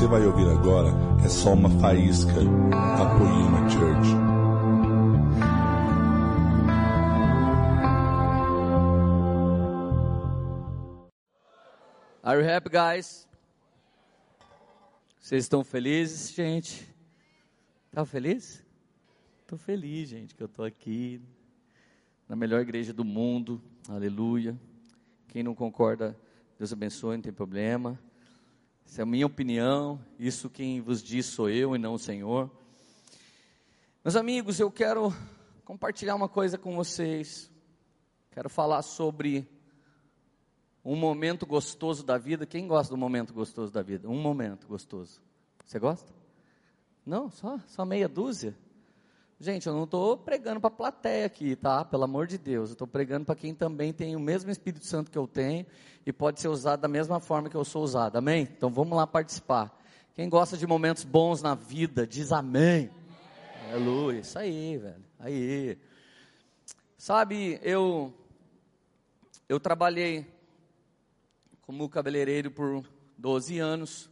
você vai ouvir agora é só uma faísca da Poema Church. Are you happy, guys? Vocês estão felizes, gente? Tá feliz? Estou feliz, gente, que eu estou aqui na melhor igreja do mundo. Aleluia. Quem não concorda, Deus abençoe, não tem problema. Essa é a minha opinião, isso quem vos diz sou eu e não o Senhor. Meus amigos, eu quero compartilhar uma coisa com vocês. Quero falar sobre um momento gostoso da vida. Quem gosta do momento gostoso da vida? Um momento gostoso. Você gosta? Não, só, só meia dúzia? Gente, eu não estou pregando para a plateia aqui, tá? Pelo amor de Deus. Eu estou pregando para quem também tem o mesmo Espírito Santo que eu tenho e pode ser usado da mesma forma que eu sou usado. Amém? Então vamos lá participar. Quem gosta de momentos bons na vida, diz amém. Aleluia. Isso aí, velho. Aí. Sabe, eu eu trabalhei como cabeleireiro por 12 anos.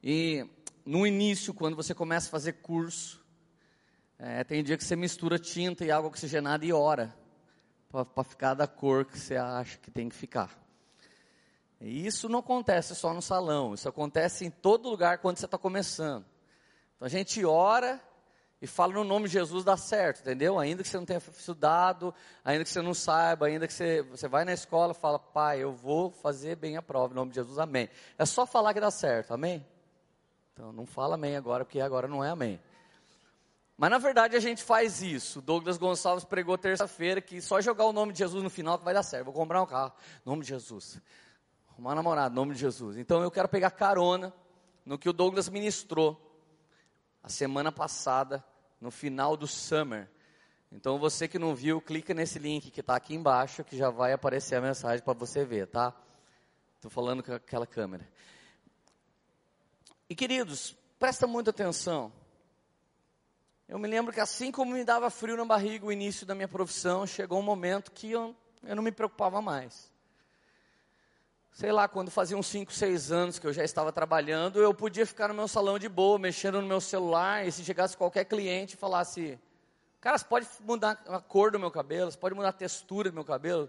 E no início, quando você começa a fazer curso, é, tem dia que você mistura tinta e água oxigenada e ora para ficar da cor que você acha que tem que ficar. E isso não acontece só no salão, isso acontece em todo lugar quando você está começando. Então a gente ora e fala no nome de Jesus dá certo, entendeu? Ainda que você não tenha estudado, ainda que você não saiba, ainda que você, você vai na escola e fala, pai, eu vou fazer bem a prova, em nome de Jesus, amém. É só falar que dá certo, amém? Então não fala amém agora, porque agora não é amém. Mas na verdade a gente faz isso. Douglas Gonçalves pregou terça-feira que só jogar o nome de Jesus no final que vai dar certo. Vou comprar um carro, nome de Jesus. Uma namorada, nome de Jesus. Então eu quero pegar carona no que o Douglas ministrou a semana passada, no final do summer. Então você que não viu, clica nesse link que está aqui embaixo, que já vai aparecer a mensagem para você ver, tá? Estou falando com aquela câmera. E queridos, presta muita atenção. Eu me lembro que assim como me dava frio na barriga o início da minha profissão, chegou um momento que eu, eu não me preocupava mais. Sei lá, quando fazia uns 5, 6 anos que eu já estava trabalhando, eu podia ficar no meu salão de boa, mexendo no meu celular, e se chegasse qualquer cliente e falasse, cara, você pode mudar a cor do meu cabelo, você pode mudar a textura do meu cabelo,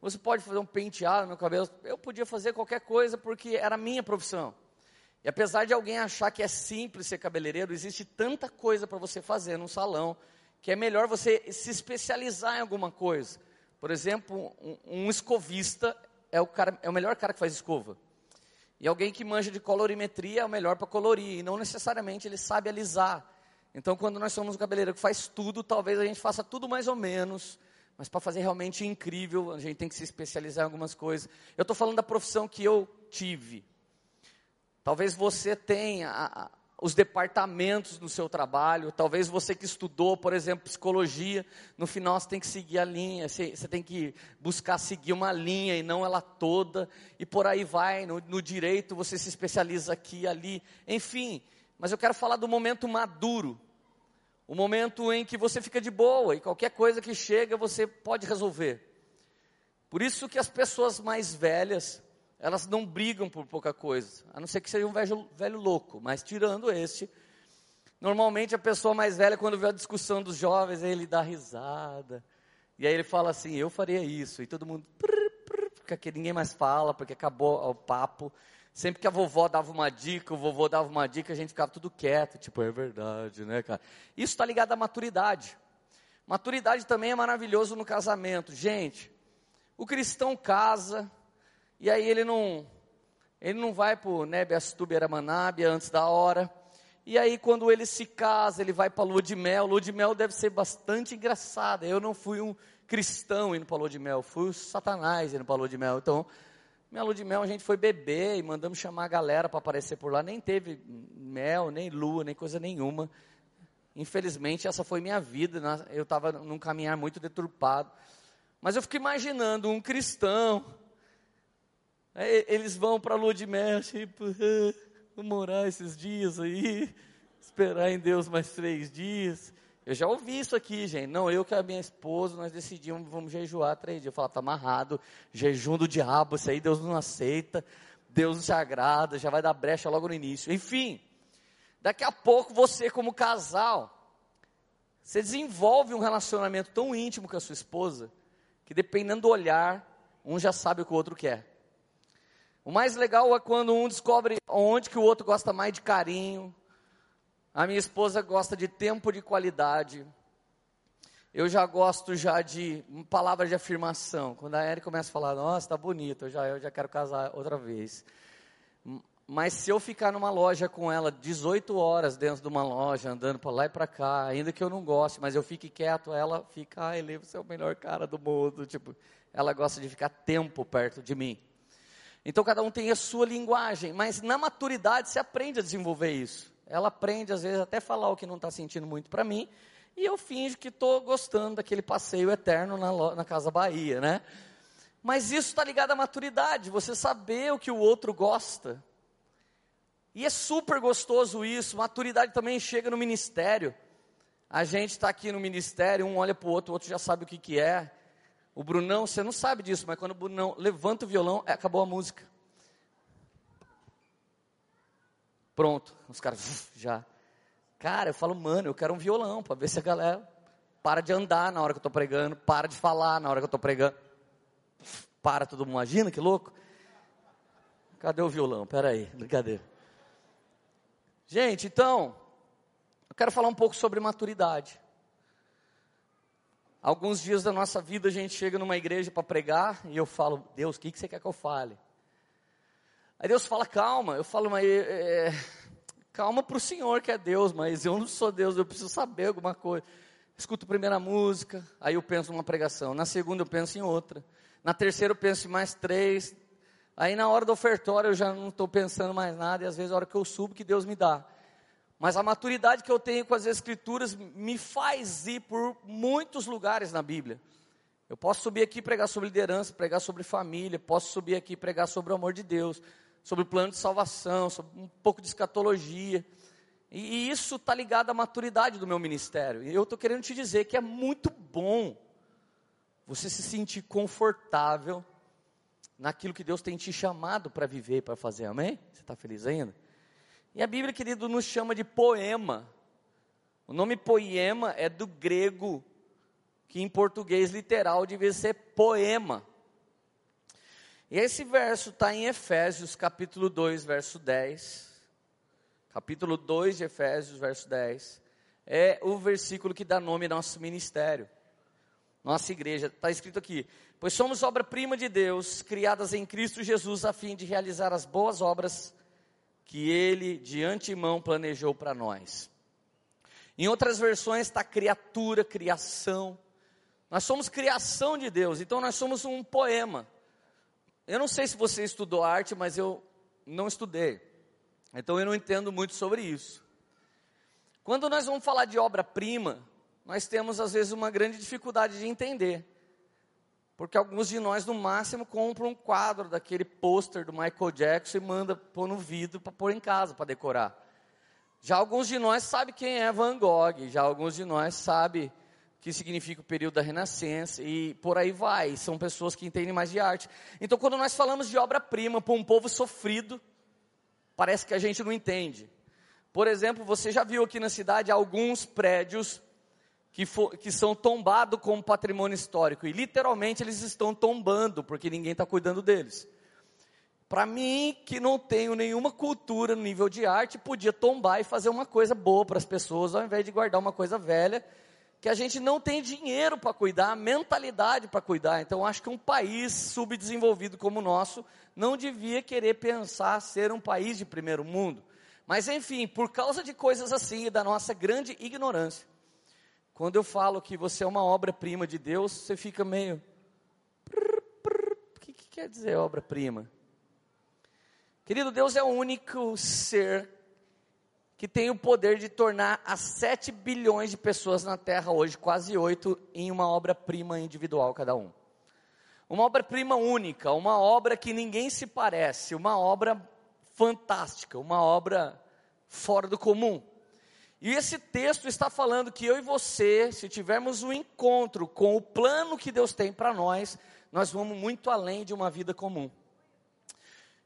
você pode fazer um penteado no meu cabelo, eu podia fazer qualquer coisa porque era a minha profissão. E apesar de alguém achar que é simples ser cabeleireiro, existe tanta coisa para você fazer num salão que é melhor você se especializar em alguma coisa. Por exemplo, um, um escovista é o, cara, é o melhor cara que faz escova. E alguém que manja de colorimetria é o melhor para colorir, e não necessariamente ele sabe alisar. Então, quando nós somos um cabeleireiro que faz tudo, talvez a gente faça tudo mais ou menos, mas para fazer realmente incrível, a gente tem que se especializar em algumas coisas. Eu estou falando da profissão que eu tive. Talvez você tenha os departamentos no seu trabalho, talvez você que estudou, por exemplo, psicologia, no final você tem que seguir a linha, você, você tem que buscar seguir uma linha e não ela toda, e por aí vai, no, no direito você se especializa aqui e ali, enfim, mas eu quero falar do momento maduro, o momento em que você fica de boa e qualquer coisa que chega você pode resolver. Por isso que as pessoas mais velhas, elas não brigam por pouca coisa, a não ser que seja um velho, velho louco, mas tirando este, normalmente a pessoa mais velha, quando vê a discussão dos jovens, ele dá risada, e aí ele fala assim, eu faria isso, e todo mundo, porque ninguém mais fala, porque acabou o papo, sempre que a vovó dava uma dica, o vovô dava uma dica, a gente ficava tudo quieto, tipo, é verdade, né, cara? Isso está ligado à maturidade, maturidade também é maravilhoso no casamento, gente, o cristão casa, e aí ele não, ele não vai para o Nebiastube Aramanabia antes da hora. E aí quando ele se casa, ele vai para a lua de mel. Lua de mel deve ser bastante engraçada. Eu não fui um cristão indo para a lua de mel, fui o satanás indo para a lua de mel. Então, minha lua de mel a gente foi beber e mandamos chamar a galera para aparecer por lá. Nem teve mel, nem lua, nem coisa nenhuma. Infelizmente, essa foi minha vida. Eu estava num caminhar muito deturpado. Mas eu fico imaginando um cristão eles vão para a lua de mel, tipo, ah, vou morar esses dias aí, esperar em Deus mais três dias. Eu já ouvi isso aqui, gente. Não, eu que a minha esposa, nós decidimos, vamos jejuar três dias. Eu falava, tá amarrado, jejum do diabo, isso aí Deus não aceita. Deus não se agrada, já vai dar brecha logo no início. Enfim, daqui a pouco você, como casal, você desenvolve um relacionamento tão íntimo com a sua esposa, que dependendo do olhar, um já sabe o que o outro quer. O mais legal é quando um descobre onde que o outro gosta mais de carinho. A minha esposa gosta de tempo de qualidade. Eu já gosto já de palavras de afirmação. Quando a Eri começa a falar, nossa, tá bonito, eu já, eu já quero casar outra vez. Mas se eu ficar numa loja com ela 18 horas dentro de uma loja, andando para lá e para cá, ainda que eu não goste, mas eu fique quieto, ela fica, Eli, você é o melhor cara do mundo. Tipo, ela gosta de ficar tempo perto de mim. Então cada um tem a sua linguagem, mas na maturidade você aprende a desenvolver isso. Ela aprende às vezes até falar o que não está sentindo muito para mim, e eu finjo que estou gostando daquele passeio eterno na, na Casa Bahia, né? Mas isso está ligado à maturidade, você saber o que o outro gosta. E é super gostoso isso, maturidade também chega no ministério. A gente está aqui no ministério, um olha para o outro, o outro já sabe o que, que é. O Brunão, você não sabe disso, mas quando o Brunão levanta o violão, é, acabou a música. Pronto, os caras já. Cara, eu falo, mano, eu quero um violão para ver se a galera para de andar na hora que eu estou pregando, para de falar na hora que eu estou pregando. Para todo mundo, imagina que louco. Cadê o violão? Pera aí, brincadeira. Gente, então, eu quero falar um pouco sobre maturidade. Alguns dias da nossa vida a gente chega numa igreja para pregar e eu falo, Deus, o que, que você quer que eu fale? Aí Deus fala, calma. Eu falo, mas é, calma para o Senhor que é Deus, mas eu não sou Deus, eu preciso saber alguma coisa. Escuto a primeira música, aí eu penso numa pregação. Na segunda eu penso em outra. Na terceira eu penso em mais três. Aí na hora do ofertório eu já não estou pensando mais nada, e às vezes a hora que eu subo que Deus me dá. Mas a maturidade que eu tenho com as Escrituras me faz ir por muitos lugares na Bíblia. Eu posso subir aqui e pregar sobre liderança, pregar sobre família, posso subir aqui e pregar sobre o amor de Deus, sobre o plano de salvação, sobre um pouco de escatologia. E, e isso está ligado à maturidade do meu ministério. E eu estou querendo te dizer que é muito bom você se sentir confortável naquilo que Deus tem te chamado para viver, para fazer. Amém? Você está feliz ainda? E a Bíblia, querido, nos chama de poema. O nome poema é do grego, que em português literal devia ser poema. E esse verso está em Efésios, capítulo 2, verso 10. Capítulo 2 de Efésios, verso 10. É o versículo que dá nome ao nosso ministério, nossa igreja. Está escrito aqui: Pois somos obra-prima de Deus, criadas em Cristo Jesus, a fim de realizar as boas obras que ele de antemão planejou para nós. Em outras versões está criatura, criação. Nós somos criação de Deus, então nós somos um poema. Eu não sei se você estudou arte, mas eu não estudei. Então eu não entendo muito sobre isso. Quando nós vamos falar de obra-prima, nós temos às vezes uma grande dificuldade de entender. Porque alguns de nós, no máximo, compram um quadro daquele pôster do Michael Jackson e manda pôr no vidro para pôr em casa, para decorar. Já alguns de nós sabem quem é Van Gogh, já alguns de nós sabem o que significa o período da Renascença e por aí vai. São pessoas que entendem mais de arte. Então, quando nós falamos de obra-prima para um povo sofrido, parece que a gente não entende. Por exemplo, você já viu aqui na cidade alguns prédios que, for, que são tombados como patrimônio histórico. E literalmente eles estão tombando, porque ninguém está cuidando deles. Para mim, que não tenho nenhuma cultura no nível de arte, podia tombar e fazer uma coisa boa para as pessoas, ao invés de guardar uma coisa velha, que a gente não tem dinheiro para cuidar, mentalidade para cuidar. Então, acho que um país subdesenvolvido como o nosso não devia querer pensar ser um país de primeiro mundo. Mas, enfim, por causa de coisas assim e da nossa grande ignorância, quando eu falo que você é uma obra-prima de Deus, você fica meio. O que, que quer dizer obra-prima? Querido, Deus é o único ser que tem o poder de tornar as 7 bilhões de pessoas na Terra hoje, quase 8, em uma obra-prima individual cada um. Uma obra-prima única, uma obra que ninguém se parece, uma obra fantástica, uma obra fora do comum. E esse texto está falando que eu e você, se tivermos um encontro com o plano que Deus tem para nós, nós vamos muito além de uma vida comum.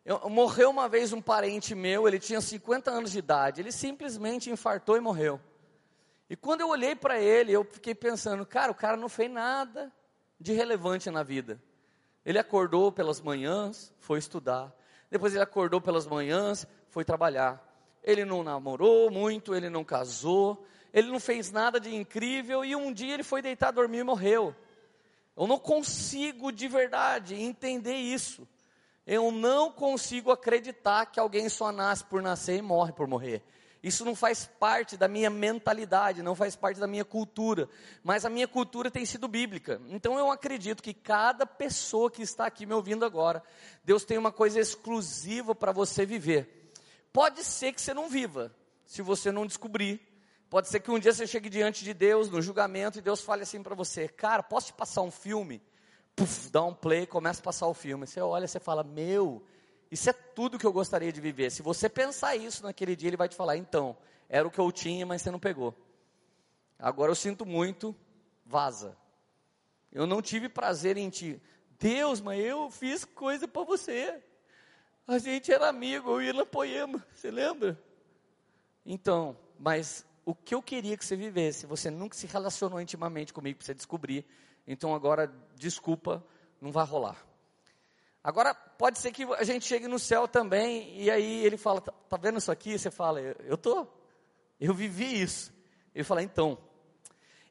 Eu, morreu uma vez um parente meu, ele tinha 50 anos de idade, ele simplesmente infartou e morreu. E quando eu olhei para ele, eu fiquei pensando, cara, o cara não fez nada de relevante na vida. Ele acordou pelas manhãs, foi estudar. Depois ele acordou pelas manhãs, foi trabalhar. Ele não namorou muito, ele não casou, ele não fez nada de incrível e um dia ele foi deitar dormir e morreu. Eu não consigo de verdade entender isso. Eu não consigo acreditar que alguém só nasce por nascer e morre por morrer. Isso não faz parte da minha mentalidade, não faz parte da minha cultura. Mas a minha cultura tem sido bíblica. Então eu acredito que cada pessoa que está aqui me ouvindo agora, Deus tem uma coisa exclusiva para você viver. Pode ser que você não viva, se você não descobrir. Pode ser que um dia você chegue diante de Deus no julgamento e Deus fale assim para você: Cara, posso te passar um filme? Puf, dá um play, começa a passar o filme. Você olha, você fala: Meu, isso é tudo que eu gostaria de viver. Se você pensar isso naquele dia, ele vai te falar: então, era o que eu tinha, mas você não pegou. Agora eu sinto muito, vaza. Eu não tive prazer em ti. Deus, mas eu fiz coisa para você. A gente era amigo, eu ia na poema, você lembra? Então, mas o que eu queria que você vivesse, você nunca se relacionou intimamente comigo para você descobrir. Então agora, desculpa, não vai rolar. Agora, pode ser que a gente chegue no céu também, e aí ele fala, tá, tá vendo isso aqui? Você fala, eu, eu tô, eu vivi isso. Ele fala, então,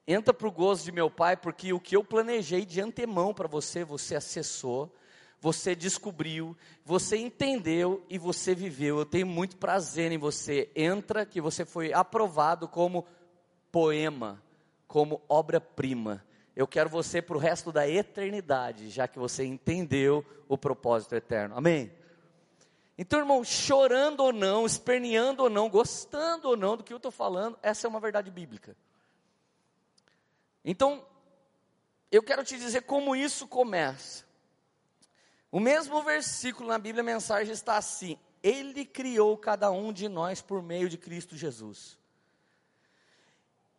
entra para o gozo de meu pai, porque o que eu planejei de antemão para você, você acessou, você descobriu, você entendeu e você viveu. Eu tenho muito prazer em você. Entra que você foi aprovado como poema, como obra-prima eu quero você para o resto da eternidade, já que você entendeu o propósito eterno. Amém? Então, irmão, chorando ou não, esperneando ou não, gostando ou não do que eu estou falando, essa é uma verdade bíblica. Então, eu quero te dizer como isso começa. O mesmo versículo na Bíblia, mensagem está assim: Ele criou cada um de nós por meio de Cristo Jesus.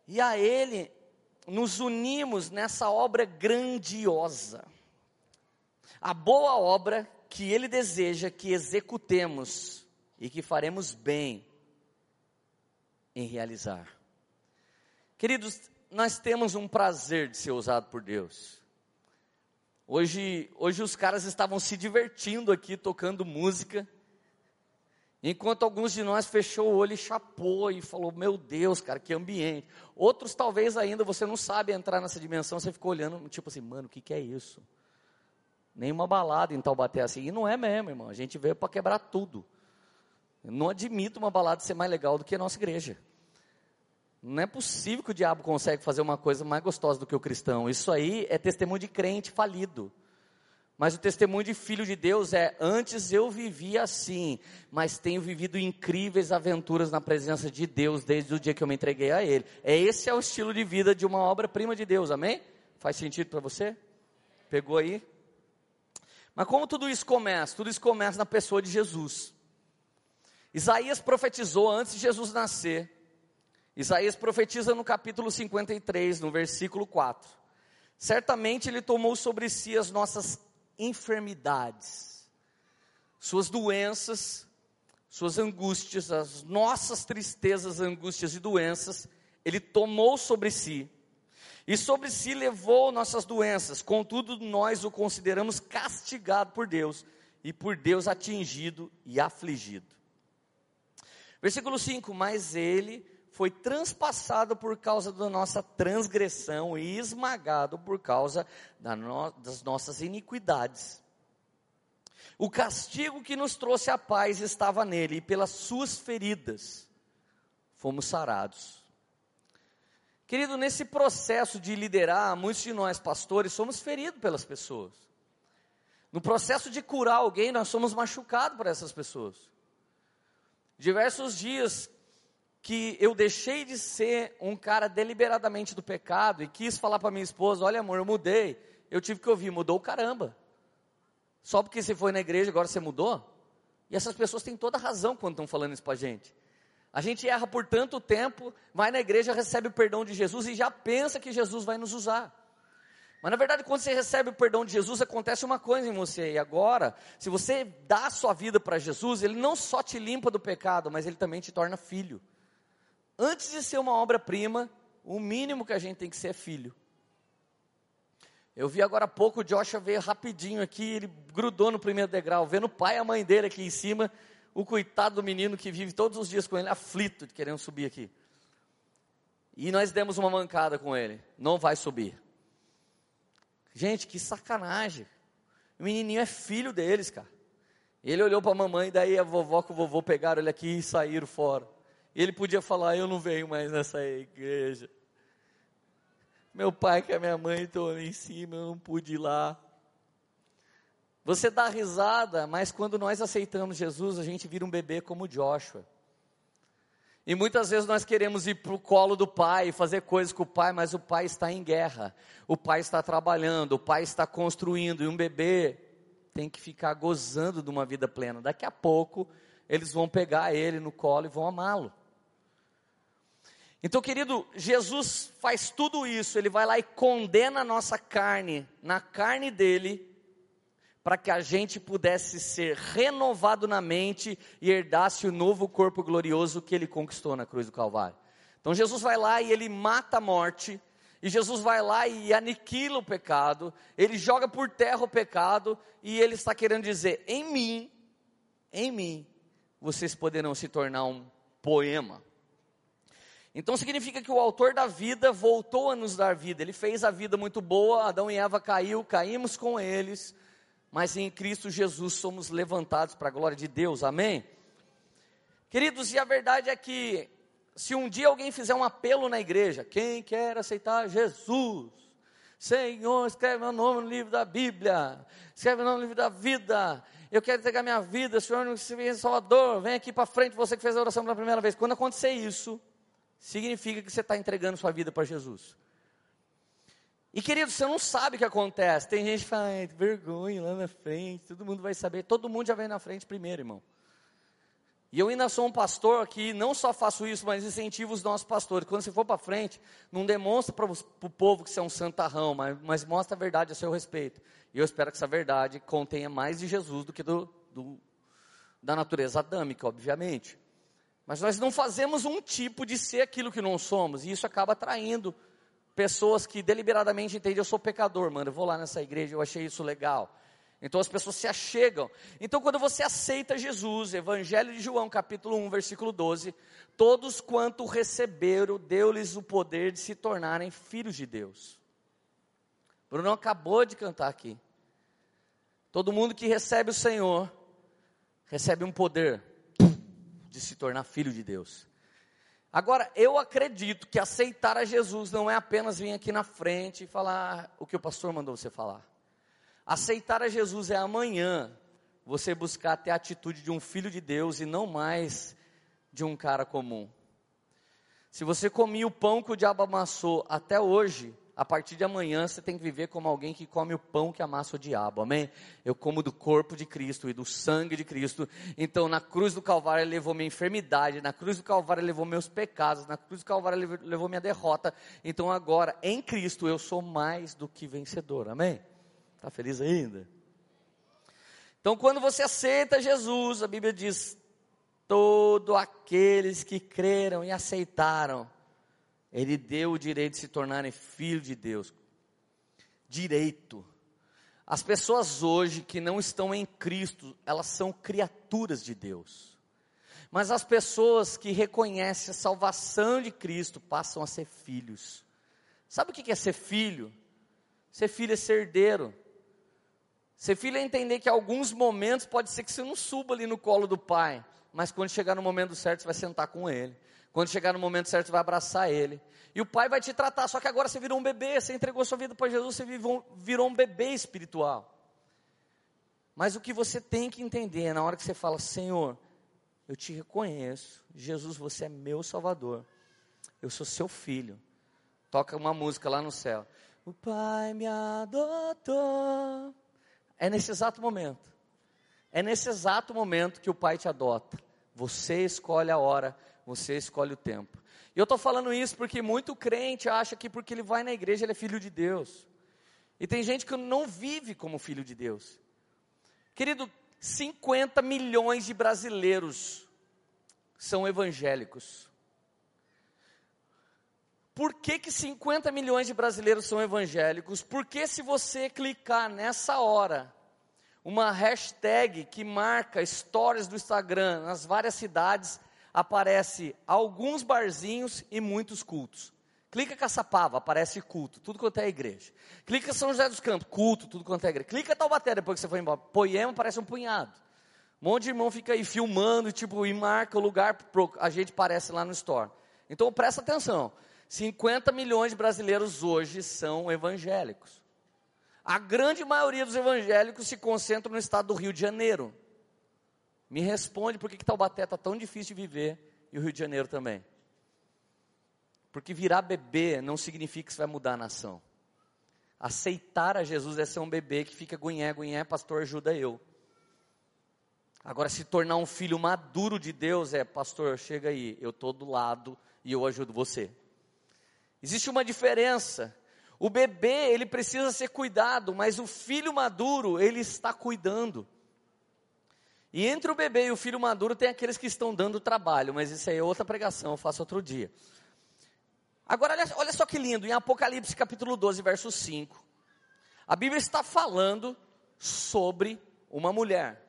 E a Ele nos unimos nessa obra grandiosa. A boa obra que Ele deseja que executemos e que faremos bem em realizar. Queridos, nós temos um prazer de ser usado por Deus. Hoje, hoje os caras estavam se divertindo aqui tocando música Enquanto alguns de nós fechou o olho e chapou e falou: Meu Deus, cara, que ambiente. Outros, talvez ainda você não sabe entrar nessa dimensão, você ficou olhando, tipo assim, mano, o que, que é isso? Nenhuma balada em Taubaté assim. E não é mesmo, irmão. A gente veio para quebrar tudo. Eu não admito uma balada ser mais legal do que a nossa igreja. Não é possível que o diabo consegue fazer uma coisa mais gostosa do que o cristão. Isso aí é testemunho de crente falido. Mas o testemunho de filho de Deus é: antes eu vivia assim, mas tenho vivido incríveis aventuras na presença de Deus desde o dia que eu me entreguei a Ele. É esse é o estilo de vida de uma obra-prima de Deus, amém? Faz sentido para você? Pegou aí? Mas como tudo isso começa? Tudo isso começa na pessoa de Jesus. Isaías profetizou antes de Jesus nascer. Isaías profetiza no capítulo 53, no versículo 4. Certamente ele tomou sobre si as nossas enfermidades, suas doenças, suas angústias, as nossas tristezas, angústias e doenças, Ele tomou sobre si. E sobre si levou nossas doenças, contudo nós o consideramos castigado por Deus e por Deus atingido e afligido. Versículo 5: Mas ele foi transpassado por causa da nossa transgressão e esmagado por causa da no, das nossas iniquidades. O castigo que nos trouxe a paz estava nele, e pelas suas feridas fomos sarados. Querido, nesse processo de liderar, muitos de nós pastores somos feridos pelas pessoas. No processo de curar alguém, nós somos machucados por essas pessoas. Diversos dias que eu deixei de ser um cara deliberadamente do pecado e quis falar para minha esposa: olha, amor, eu mudei. Eu tive que ouvir: mudou o caramba. Só porque você foi na igreja agora você mudou? E essas pessoas têm toda razão quando estão falando isso para a gente. A gente erra por tanto tempo, vai na igreja, recebe o perdão de Jesus e já pensa que Jesus vai nos usar. Mas na verdade, quando você recebe o perdão de Jesus, acontece uma coisa em você. E agora, se você dá a sua vida para Jesus, Ele não só te limpa do pecado, mas Ele também te torna filho. Antes de ser uma obra-prima, o mínimo que a gente tem que ser é filho. Eu vi agora há pouco o Joshua veio rapidinho aqui, ele grudou no primeiro degrau, vendo o pai e a mãe dele aqui em cima, o coitado do menino que vive todos os dias com ele, aflito de querendo subir aqui. E nós demos uma mancada com ele, não vai subir. Gente, que sacanagem. O menininho é filho deles, cara. Ele olhou para a mamãe, daí a vovó com o vovô pegaram ele aqui e saíram fora. Ele podia falar: Eu não venho mais nessa igreja. Meu pai e a minha mãe estão ali em cima, eu não pude ir lá. Você dá risada, mas quando nós aceitamos Jesus, a gente vira um bebê como Joshua. E muitas vezes nós queremos ir para o colo do pai fazer coisas com o pai, mas o pai está em guerra, o pai está trabalhando, o pai está construindo, e um bebê tem que ficar gozando de uma vida plena. Daqui a pouco, eles vão pegar ele no colo e vão amá-lo. Então, querido, Jesus faz tudo isso, ele vai lá e condena a nossa carne, na carne dele, para que a gente pudesse ser renovado na mente e herdasse o novo corpo glorioso que ele conquistou na cruz do Calvário. Então Jesus vai lá e ele mata a morte, e Jesus vai lá e aniquila o pecado, ele joga por terra o pecado, e ele está querendo dizer: em mim, em mim, vocês poderão se tornar um poema. Então significa que o autor da vida voltou a nos dar vida, ele fez a vida muito boa, Adão e Eva caiu, caímos com eles, mas em Cristo Jesus somos levantados para a glória de Deus, amém? Queridos, e a verdade é que, se um dia alguém fizer um apelo na igreja, quem quer aceitar Jesus, Senhor, escreve meu nome no livro da Bíblia, escreve meu nome no livro da vida, eu quero entregar minha vida, Senhor, se Salvador, vem aqui para frente, você que fez a oração pela primeira vez. Quando acontecer isso, significa que você está entregando sua vida para Jesus. E querido, você não sabe o que acontece. Tem gente que fala, vergonha lá na frente, todo mundo vai saber. Todo mundo já vem na frente primeiro, irmão. E eu ainda sou um pastor que não só faço isso, mas incentivo os nossos pastores. Quando você for para frente, não demonstra para o povo que você é um santarrão, mas, mas mostra a verdade a seu respeito. E eu espero que essa verdade contenha mais de Jesus do que do, do, da natureza adâmica, obviamente. Mas nós não fazemos um tipo de ser aquilo que não somos, e isso acaba atraindo pessoas que deliberadamente entendem, eu sou pecador, mano, eu vou lá nessa igreja, eu achei isso legal. Então as pessoas se achegam. Então quando você aceita Jesus, Evangelho de João, capítulo 1, versículo 12, todos quanto receberam, deu-lhes o poder de se tornarem filhos de Deus. Bruno acabou de cantar aqui. Todo mundo que recebe o Senhor, recebe um poder de se tornar filho de Deus. Agora, eu acredito que aceitar a Jesus não é apenas vir aqui na frente e falar o que o pastor mandou você falar. Aceitar a Jesus é amanhã você buscar ter a atitude de um filho de Deus e não mais de um cara comum. Se você comia o pão que o diabo amassou até hoje, a partir de amanhã você tem que viver como alguém que come o pão que amassa o diabo, amém? Eu como do corpo de Cristo e do sangue de Cristo. Então, na cruz do Calvário ele levou minha enfermidade, na cruz do Calvário ele levou meus pecados, na cruz do Calvário ele levou minha derrota. Então, agora, em Cristo, eu sou mais do que vencedor, amém? Está feliz ainda? Então, quando você aceita Jesus, a Bíblia diz: todos aqueles que creram e aceitaram ele deu o direito de se tornarem filhos de Deus. Direito. As pessoas hoje que não estão em Cristo, elas são criaturas de Deus. Mas as pessoas que reconhecem a salvação de Cristo passam a ser filhos. Sabe o que é ser filho? Ser filho é ser herdeiro. Ser filho é entender que alguns momentos pode ser que você não suba ali no colo do pai, mas quando chegar no momento certo você vai sentar com ele. Quando chegar no momento certo, você vai abraçar ele. E o pai vai te tratar. Só que agora você virou um bebê, você entregou sua vida para Jesus, você virou um bebê espiritual. Mas o que você tem que entender é na hora que você fala, Senhor, eu te reconheço, Jesus, você é meu Salvador, eu sou seu filho. Toca uma música lá no céu. O Pai me adotou. É nesse exato momento. É nesse exato momento que o Pai te adota. Você escolhe a hora você escolhe o tempo. E eu estou falando isso porque muito crente acha que porque ele vai na igreja ele é filho de Deus. E tem gente que não vive como filho de Deus. Querido, 50 milhões de brasileiros são evangélicos. Por que, que 50 milhões de brasileiros são evangélicos? Porque se você clicar nessa hora, uma hashtag que marca stories do Instagram nas várias cidades, aparece alguns barzinhos e muitos cultos. Clica Caçapava, aparece culto, tudo quanto é igreja. Clica São José dos Campos, culto, tudo quanto é igreja. Clica Taubaté, depois que você foi embora. Poema, aparece um punhado. Um monte de irmão fica aí filmando, tipo, e marca o lugar, a gente aparece lá no store. Então presta atenção. 50 milhões de brasileiros hoje são evangélicos. A grande maioria dos evangélicos se concentra no estado do Rio de Janeiro. Me responde por que, que Taubaté está tão difícil de viver e o Rio de Janeiro também. Porque virar bebê não significa que você vai mudar a nação. Aceitar a Jesus é ser um bebê que fica gunhé, gunhé, pastor, ajuda eu. Agora, se tornar um filho maduro de Deus é, pastor, chega aí, eu estou do lado e eu ajudo você. Existe uma diferença. O bebê, ele precisa ser cuidado, mas o filho maduro, ele está cuidando. E entre o bebê e o filho maduro tem aqueles que estão dando trabalho, mas isso aí é outra pregação, eu faço outro dia. Agora, olha, só que lindo, em Apocalipse capítulo 12, verso 5. A Bíblia está falando sobre uma mulher.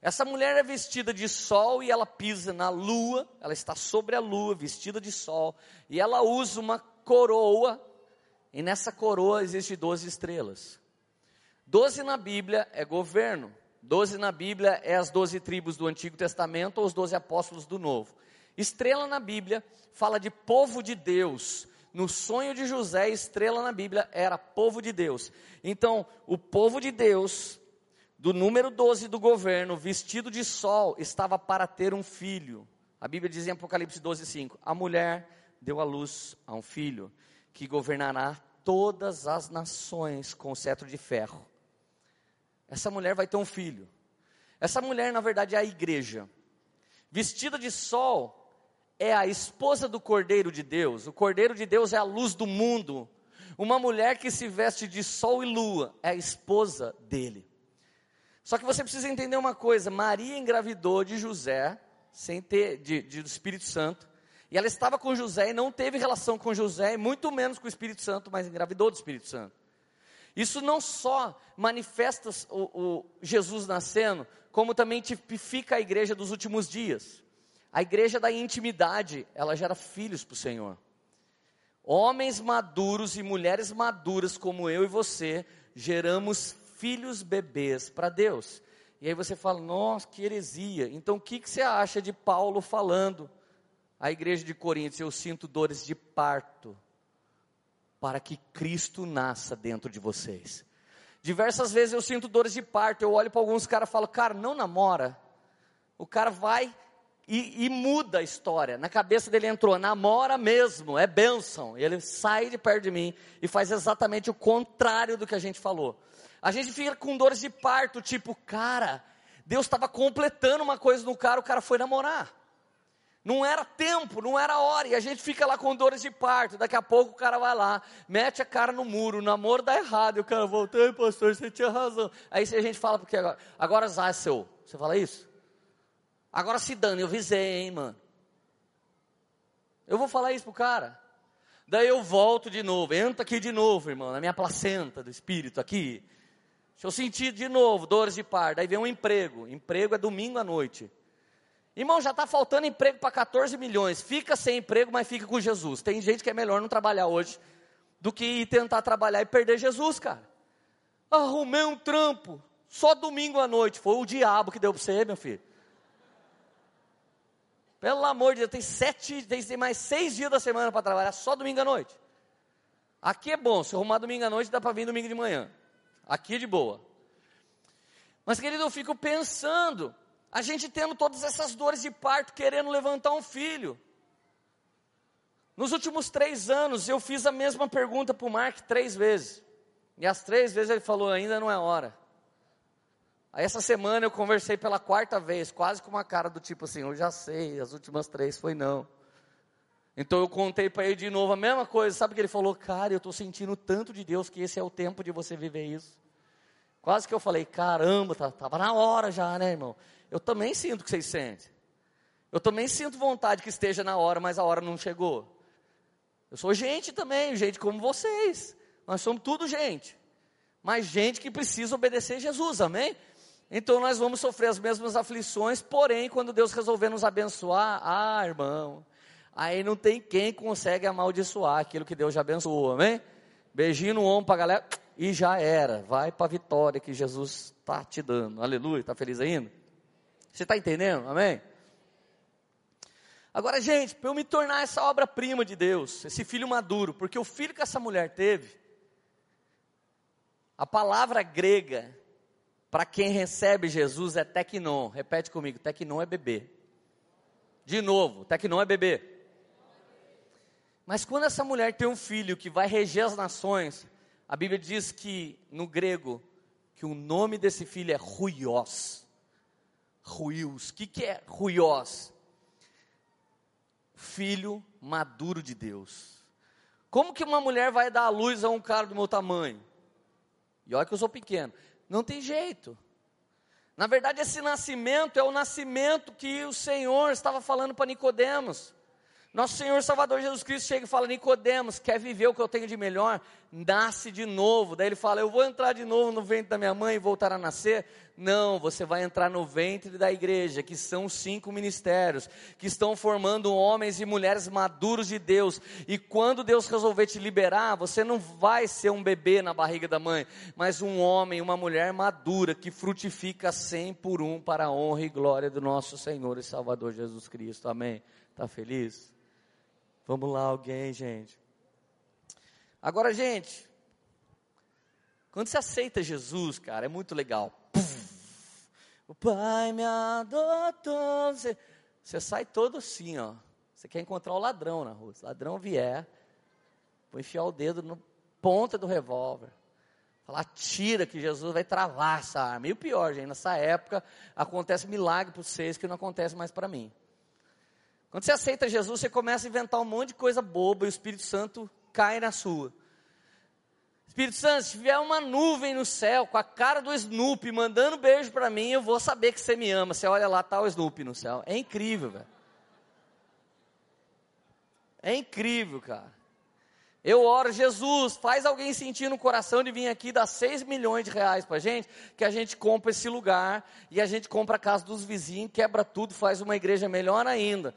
Essa mulher é vestida de sol e ela pisa na lua, ela está sobre a lua, vestida de sol, e ela usa uma coroa, e nessa coroa existe 12 estrelas. 12 na Bíblia é governo, 12 na Bíblia é as 12 tribos do Antigo Testamento ou os 12 apóstolos do Novo. Estrela na Bíblia fala de povo de Deus. No sonho de José, estrela na Bíblia era povo de Deus. Então, o povo de Deus, do número 12 do governo, vestido de sol, estava para ter um filho. A Bíblia diz em Apocalipse 12, 5: A mulher deu à luz a um filho, que governará todas as nações com o cetro de ferro. Essa mulher vai ter um filho. Essa mulher, na verdade, é a igreja. Vestida de sol, é a esposa do Cordeiro de Deus. O Cordeiro de Deus é a luz do mundo. Uma mulher que se veste de sol e lua é a esposa dele. Só que você precisa entender uma coisa: Maria engravidou de José, sem ter, de, de, do Espírito Santo, e ela estava com José e não teve relação com José, e muito menos com o Espírito Santo, mas engravidou do Espírito Santo. Isso não só manifesta o, o Jesus nascendo, como também tipifica a igreja dos últimos dias. A igreja da intimidade, ela gera filhos para o Senhor. Homens maduros e mulheres maduras como eu e você, geramos filhos bebês para Deus. E aí você fala, nossa, que heresia. Então o que, que você acha de Paulo falando? A igreja de Coríntios, eu sinto dores de parto, para que Cristo nasça dentro de vocês. Diversas vezes eu sinto dores de parto, eu olho para alguns caras e falo, cara, não namora. O cara vai e, e, muda a história. Na cabeça dele entrou, namora mesmo, é bênção. E ele sai de perto de mim e faz exatamente o contrário do que a gente falou. A gente fica com dores de parto, tipo, cara, Deus estava completando uma coisa no cara, o cara foi namorar. Não era tempo, não era hora, e a gente fica lá com dores de parto. Daqui a pouco o cara vai lá, mete a cara no muro, o namoro dá errado, e o cara volta, ei pastor, você tinha razão. Aí a gente fala, porque agora, agora Zá seu. Você fala isso? Agora se dane, eu visei, hein, mano. Eu vou falar isso pro cara. Daí eu volto de novo, entra aqui de novo, irmão, na minha placenta do espírito aqui. Deixa eu sentir de novo, dores de par. Daí vem um emprego. Emprego é domingo à noite. Irmão, já está faltando emprego para 14 milhões. Fica sem emprego, mas fica com Jesus. Tem gente que é melhor não trabalhar hoje do que ir tentar trabalhar e perder Jesus, cara. Arrumei um trampo. Só domingo à noite. Foi o diabo que deu para você, meu filho. Pelo amor de Deus, tem sete, tem mais seis dias da semana para trabalhar, só domingo à noite. Aqui é bom, se arrumar domingo à noite, dá para vir domingo de manhã. Aqui é de boa. Mas, querido, eu fico pensando, a gente tendo todas essas dores de parto, querendo levantar um filho. Nos últimos três anos, eu fiz a mesma pergunta para o Mark três vezes. E as três vezes ele falou: ainda não é hora. Aí essa semana eu conversei pela quarta vez, quase com uma cara do tipo assim, eu já sei, as últimas três foi não. Então eu contei para ele de novo a mesma coisa. Sabe que ele falou, cara, eu estou sentindo tanto de Deus que esse é o tempo de você viver isso. Quase que eu falei, caramba, estava tá, na hora já, né, irmão? Eu também sinto o que vocês sentem. Eu também sinto vontade que esteja na hora, mas a hora não chegou. Eu sou gente também, gente como vocês. Nós somos tudo gente. Mas gente que precisa obedecer Jesus, amém? Então nós vamos sofrer as mesmas aflições, porém, quando Deus resolver nos abençoar, ah, irmão, aí não tem quem consegue amaldiçoar aquilo que Deus já abençoou, amém? Beijinho no ombro para a galera, e já era, vai para a vitória que Jesus está te dando, aleluia, está feliz ainda? Você está entendendo, amém? Agora, gente, para eu me tornar essa obra-prima de Deus, esse filho maduro, porque o filho que essa mulher teve, a palavra grega para quem recebe Jesus é tecnon. Repete comigo, tecnon é bebê. De novo, tecnon é bebê. Mas quando essa mulher tem um filho que vai reger as nações, a Bíblia diz que no grego que o nome desse filho é Ruios. Ruios. O que, que é Ruios? filho maduro de Deus. Como que uma mulher vai dar a luz a um cara do meu tamanho? E olha que eu sou pequeno. Não tem jeito. Na verdade, esse nascimento é o nascimento que o Senhor estava falando para Nicodemos. Nosso Senhor Salvador Jesus Cristo chega e fala: Nicodemos, quer viver o que eu tenho de melhor? Nasce de novo. Daí ele fala: Eu vou entrar de novo no ventre da minha mãe e voltar a nascer? Não, você vai entrar no ventre da igreja, que são cinco ministérios, que estão formando homens e mulheres maduros de Deus. E quando Deus resolver te liberar, você não vai ser um bebê na barriga da mãe, mas um homem, uma mulher madura que frutifica cem por um para a honra e glória do nosso Senhor e Salvador Jesus Cristo. Amém? Está feliz? Vamos lá, alguém, gente. Agora, gente, quando você aceita Jesus, cara, é muito legal. O Pai me adotou. Você, você sai todo assim, ó. Você quer encontrar o ladrão na rua. Se o ladrão vier, vou enfiar o dedo na ponta do revólver. Falar, tira que Jesus vai travar essa arma. E o pior, gente, nessa época acontece milagre para vocês que não acontece mais para mim. Quando você aceita Jesus, você começa a inventar um monte de coisa boba e o Espírito Santo cai na sua. Espírito Santo, se tiver uma nuvem no céu com a cara do Snoopy mandando beijo para mim, eu vou saber que você me ama. Você olha lá, tá o Snoopy no céu. É incrível, velho. É incrível, cara. Eu oro, Jesus, faz alguém sentir no coração de vir aqui dar 6 milhões de reais para gente, que a gente compra esse lugar e a gente compra a casa dos vizinhos, quebra tudo, faz uma igreja melhor ainda.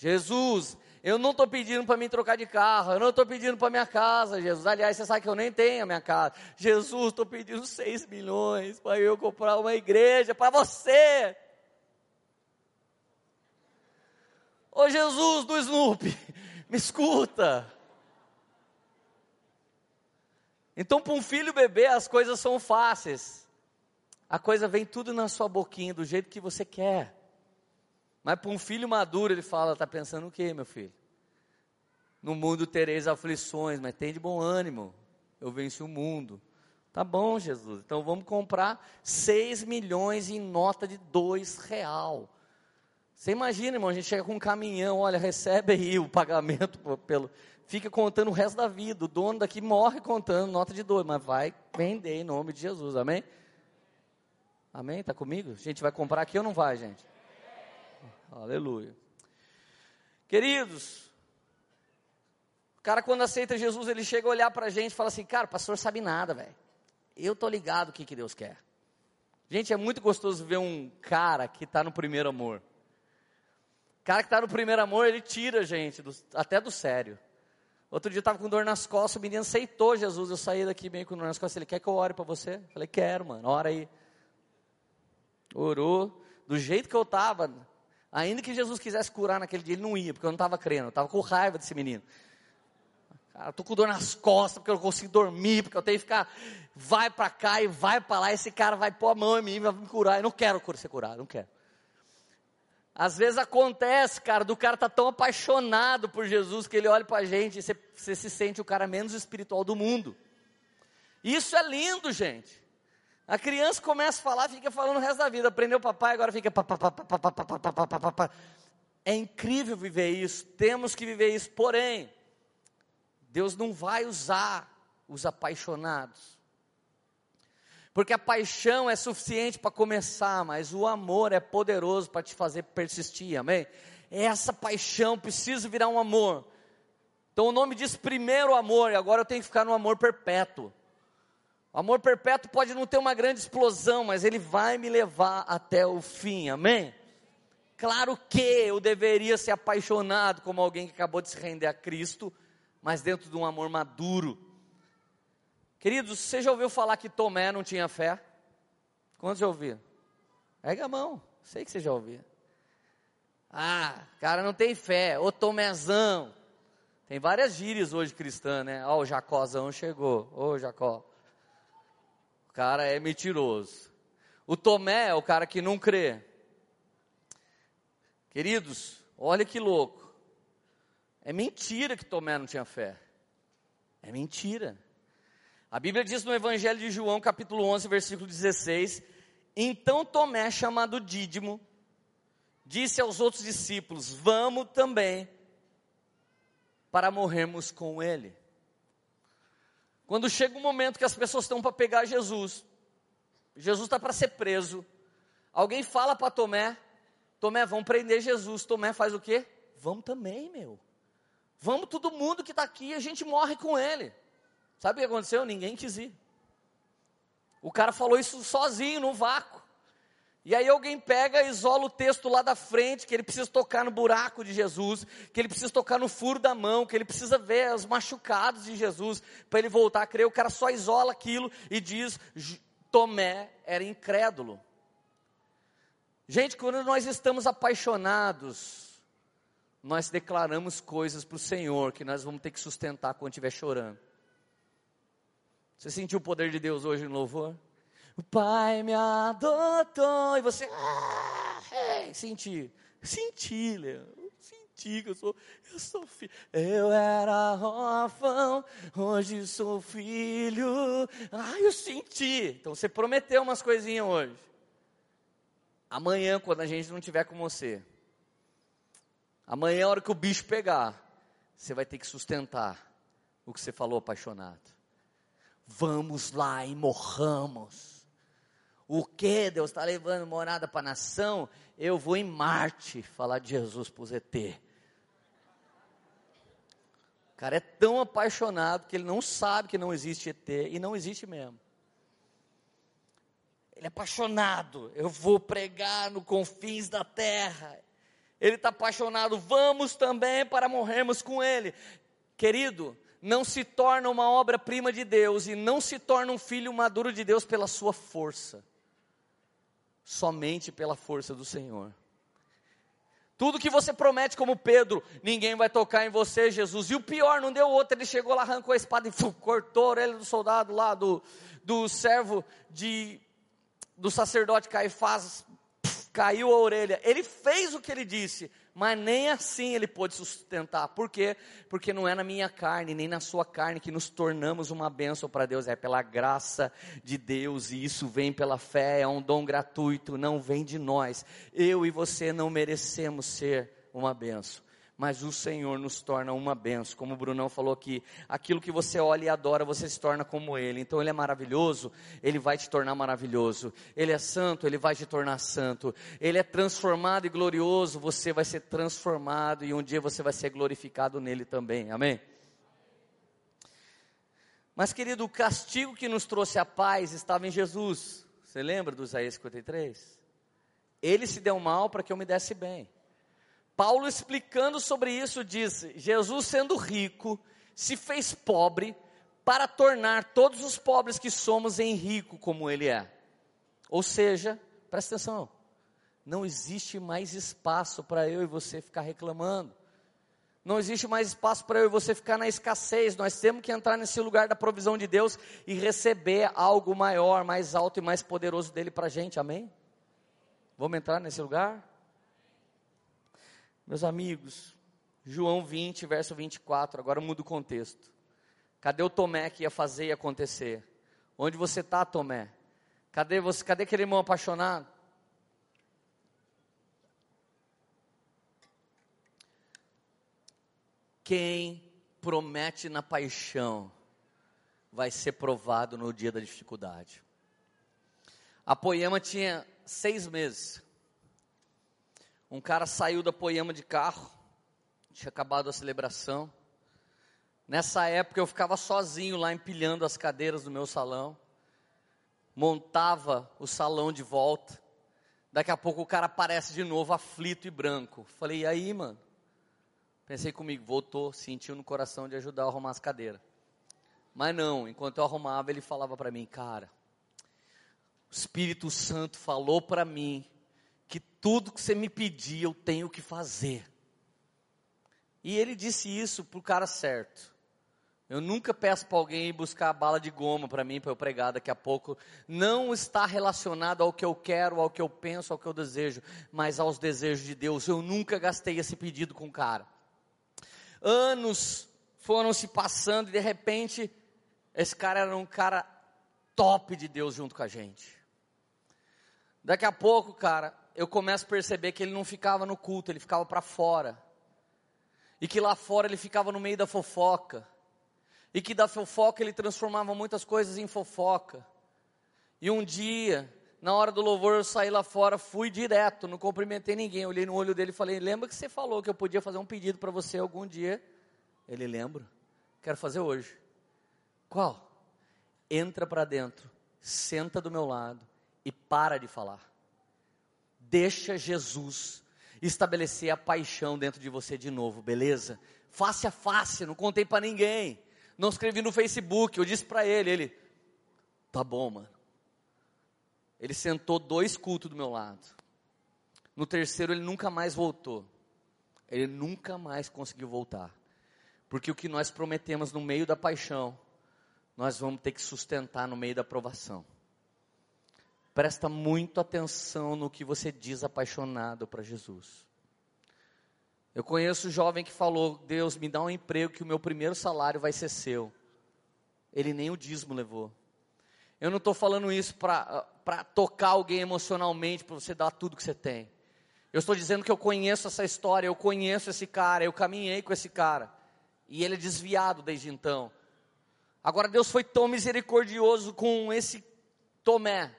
Jesus, eu não estou pedindo para me trocar de carro, eu não estou pedindo para minha casa, Jesus. Aliás, você sabe que eu nem tenho a minha casa. Jesus, estou pedindo 6 milhões para eu comprar uma igreja para você. Ô Jesus do Snoopy, me escuta. Então, para um filho bebê, as coisas são fáceis. A coisa vem tudo na sua boquinha, do jeito que você quer. Mas para um filho maduro, ele fala: está pensando o quê, meu filho? No mundo tereis aflições, mas tem de bom ânimo. Eu venci o mundo. Tá bom, Jesus. Então vamos comprar 6 milhões em nota de 2 real. Você imagina, irmão, a gente chega com um caminhão, olha, recebe aí o pagamento pelo. Fica contando o resto da vida. O dono daqui morre contando nota de dois, mas vai vender em nome de Jesus, amém? Amém? Está comigo? A gente vai comprar aqui ou não vai, gente? Aleluia. Queridos, o cara quando aceita Jesus, ele chega a olhar para a gente e fala assim, cara, o pastor sabe nada, velho. Eu tô ligado o que, que Deus quer. Gente, é muito gostoso ver um cara que está no primeiro amor. O cara que está no primeiro amor, ele tira a gente, do, até do sério. Outro dia eu estava com dor nas costas, o menino aceitou Jesus. Eu saí daqui bem com dor nas costas. Ele quer que eu ore para você? Eu falei, quero, mano, ora aí. Orou, do jeito que eu estava, Ainda que Jesus quisesse curar naquele dia, ele não ia, porque eu não estava crendo, eu estava com raiva desse menino. Cara, estou com dor nas costas, porque eu não consigo dormir, porque eu tenho que ficar, vai para cá e vai para lá, esse cara vai pôr a mão em mim, vai me curar. Eu não quero ser curado, não quero. Às vezes acontece, cara, do cara tá tão apaixonado por Jesus que ele olha para a gente e você, você se sente o cara menos espiritual do mundo. Isso é lindo, gente. A criança começa a falar, fica falando o resto da vida. Aprendeu papai, agora fica. É incrível viver isso, temos que viver isso, porém, Deus não vai usar os apaixonados. Porque a paixão é suficiente para começar, mas o amor é poderoso para te fazer persistir, amém? Essa paixão precisa virar um amor. Então o nome diz primeiro amor, e agora eu tenho que ficar no amor perpétuo. O amor perpétuo pode não ter uma grande explosão, mas ele vai me levar até o fim, amém? Claro que eu deveria ser apaixonado como alguém que acabou de se render a Cristo, mas dentro de um amor maduro. Queridos, você já ouviu falar que Tomé não tinha fé? Quantos já ouviram? Pega a mão, sei que você já ouviu. Ah, cara não tem fé, ô Tomézão. Tem várias gírias hoje cristãs, né? Ó, o Jacózão chegou, ô Jacó. O cara é mentiroso. O Tomé é o cara que não crê. Queridos, olha que louco. É mentira que Tomé não tinha fé. É mentira. A Bíblia diz no Evangelho de João, capítulo 11, versículo 16: Então Tomé, chamado Dídimo, disse aos outros discípulos: Vamos também para morrermos com ele. Quando chega um momento que as pessoas estão para pegar Jesus, Jesus está para ser preso, alguém fala para Tomé: Tomé, vamos prender Jesus. Tomé faz o quê? Vamos também, meu. Vamos todo mundo que está aqui, a gente morre com ele. Sabe o que aconteceu? Ninguém quis ir. O cara falou isso sozinho, no vácuo. E aí alguém pega, isola o texto lá da frente, que ele precisa tocar no buraco de Jesus, que ele precisa tocar no furo da mão, que ele precisa ver os machucados de Jesus, para ele voltar a crer. O cara só isola aquilo e diz: Tomé era incrédulo. Gente, quando nós estamos apaixonados, nós declaramos coisas para o Senhor que nós vamos ter que sustentar quando estiver chorando. Você sentiu o poder de Deus hoje no louvor? O Pai me adotou e você, ah, senti, senti, Leandro, senti que eu sou, eu sou filho. Eu era órfão, hoje sou filho. Ah, eu senti. Então você prometeu umas coisinhas hoje. Amanhã, quando a gente não tiver com você, amanhã, a hora que o bicho pegar, você vai ter que sustentar o que você falou apaixonado. Vamos lá e morramos. O que Deus está levando morada para a nação? Eu vou em Marte falar de Jesus para os ET. O cara é tão apaixonado que ele não sabe que não existe ET e não existe mesmo. Ele é apaixonado. Eu vou pregar no confins da terra. Ele está apaixonado. Vamos também para morrermos com ele. Querido, não se torna uma obra-prima de Deus e não se torna um filho maduro de Deus pela sua força, somente pela força do Senhor. Tudo que você promete, como Pedro, ninguém vai tocar em você, Jesus. E o pior, não deu outro, ele chegou lá, arrancou a espada e cortou a orelha do soldado lá, do, do servo de, do sacerdote Caifás, caiu a orelha. Ele fez o que ele disse, mas nem assim ele pôde sustentar. Por quê? Porque não é na minha carne, nem na sua carne que nos tornamos uma bênção para Deus, é pela graça de Deus, e isso vem pela fé, é um dom gratuito, não vem de nós. Eu e você não merecemos ser uma bênção mas o Senhor nos torna uma benção. Como o Brunão falou aqui, aquilo que você olha e adora, você se torna como Ele. Então Ele é maravilhoso, Ele vai te tornar maravilhoso. Ele é santo, Ele vai te tornar santo. Ele é transformado e glorioso, você vai ser transformado e um dia você vai ser glorificado nele também. Amém? Mas querido, o castigo que nos trouxe a paz estava em Jesus. Você lembra do Isaías 53? Ele se deu mal para que eu me desse bem. Paulo explicando sobre isso diz: Jesus sendo rico, se fez pobre para tornar todos os pobres que somos em rico como ele é. Ou seja, presta atenção, não existe mais espaço para eu e você ficar reclamando. Não existe mais espaço para eu e você ficar na escassez. Nós temos que entrar nesse lugar da provisão de Deus e receber algo maior, mais alto e mais poderoso dele para a gente. Amém? Vamos entrar nesse lugar? Meus amigos, João 20, verso 24, agora muda o contexto. Cadê o Tomé que ia fazer e acontecer? Onde você está, Tomé? Cadê você? Cadê aquele irmão apaixonado? quem promete na paixão vai ser provado no dia da dificuldade. A Poema tinha seis meses. Um cara saiu da Poema de carro, tinha acabado a celebração. Nessa época eu ficava sozinho lá empilhando as cadeiras do meu salão, montava o salão de volta. Daqui a pouco o cara aparece de novo, aflito e branco. Falei, e aí, mano? Pensei comigo, voltou, sentiu no coração de ajudar a arrumar as cadeiras. Mas não, enquanto eu arrumava, ele falava para mim, cara, o Espírito Santo falou para mim que tudo que você me pedir eu tenho que fazer. E ele disse isso pro cara certo. Eu nunca peço para alguém ir buscar bala de goma para mim, para eu pregar daqui a pouco. Não está relacionado ao que eu quero, ao que eu penso, ao que eu desejo, mas aos desejos de Deus. Eu nunca gastei esse pedido com o cara. Anos foram se passando e de repente, esse cara era um cara top de Deus junto com a gente. Daqui a pouco, cara, eu começo a perceber que ele não ficava no culto, ele ficava para fora. E que lá fora ele ficava no meio da fofoca e que da fofoca ele transformava muitas coisas em fofoca. E um dia, na hora do louvor, eu saí lá fora, fui direto, não cumprimentei ninguém. Olhei no olho dele e falei: Lembra que você falou que eu podia fazer um pedido para você algum dia? Ele lembra. Quero fazer hoje. Qual? Entra para dentro, senta do meu lado e para de falar. Deixa Jesus estabelecer a paixão dentro de você de novo, beleza? Face a face, não contei para ninguém não escrevi no Facebook, eu disse para ele, ele, tá bom, mano. Ele sentou dois cultos do meu lado. No terceiro ele nunca mais voltou. Ele nunca mais conseguiu voltar. Porque o que nós prometemos no meio da paixão, nós vamos ter que sustentar no meio da provação. Presta muito atenção no que você diz apaixonado para Jesus. Eu conheço um jovem que falou: Deus, me dá um emprego que o meu primeiro salário vai ser seu. Ele nem o dízimo levou. Eu não estou falando isso para tocar alguém emocionalmente, para você dar tudo que você tem. Eu estou dizendo que eu conheço essa história, eu conheço esse cara, eu caminhei com esse cara. E ele é desviado desde então. Agora Deus foi tão misericordioso com esse Tomé.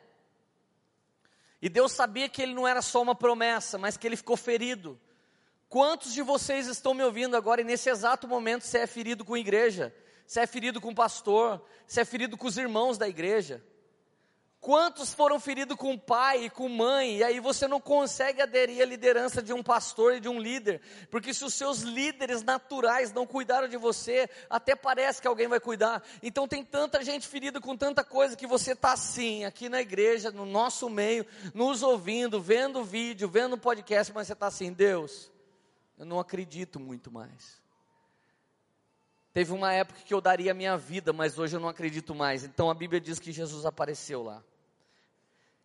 E Deus sabia que ele não era só uma promessa, mas que ele ficou ferido. Quantos de vocês estão me ouvindo agora e nesse exato momento você é ferido com igreja, você é ferido com pastor, você é ferido com os irmãos da igreja? Quantos foram feridos com pai e com mãe, e aí você não consegue aderir à liderança de um pastor e de um líder, porque se os seus líderes naturais não cuidaram de você, até parece que alguém vai cuidar. Então tem tanta gente ferida com tanta coisa que você está assim, aqui na igreja, no nosso meio, nos ouvindo, vendo vídeo, vendo podcast, mas você está assim, Deus, eu não acredito muito mais. Teve uma época que eu daria a minha vida, mas hoje eu não acredito mais. Então a Bíblia diz que Jesus apareceu lá.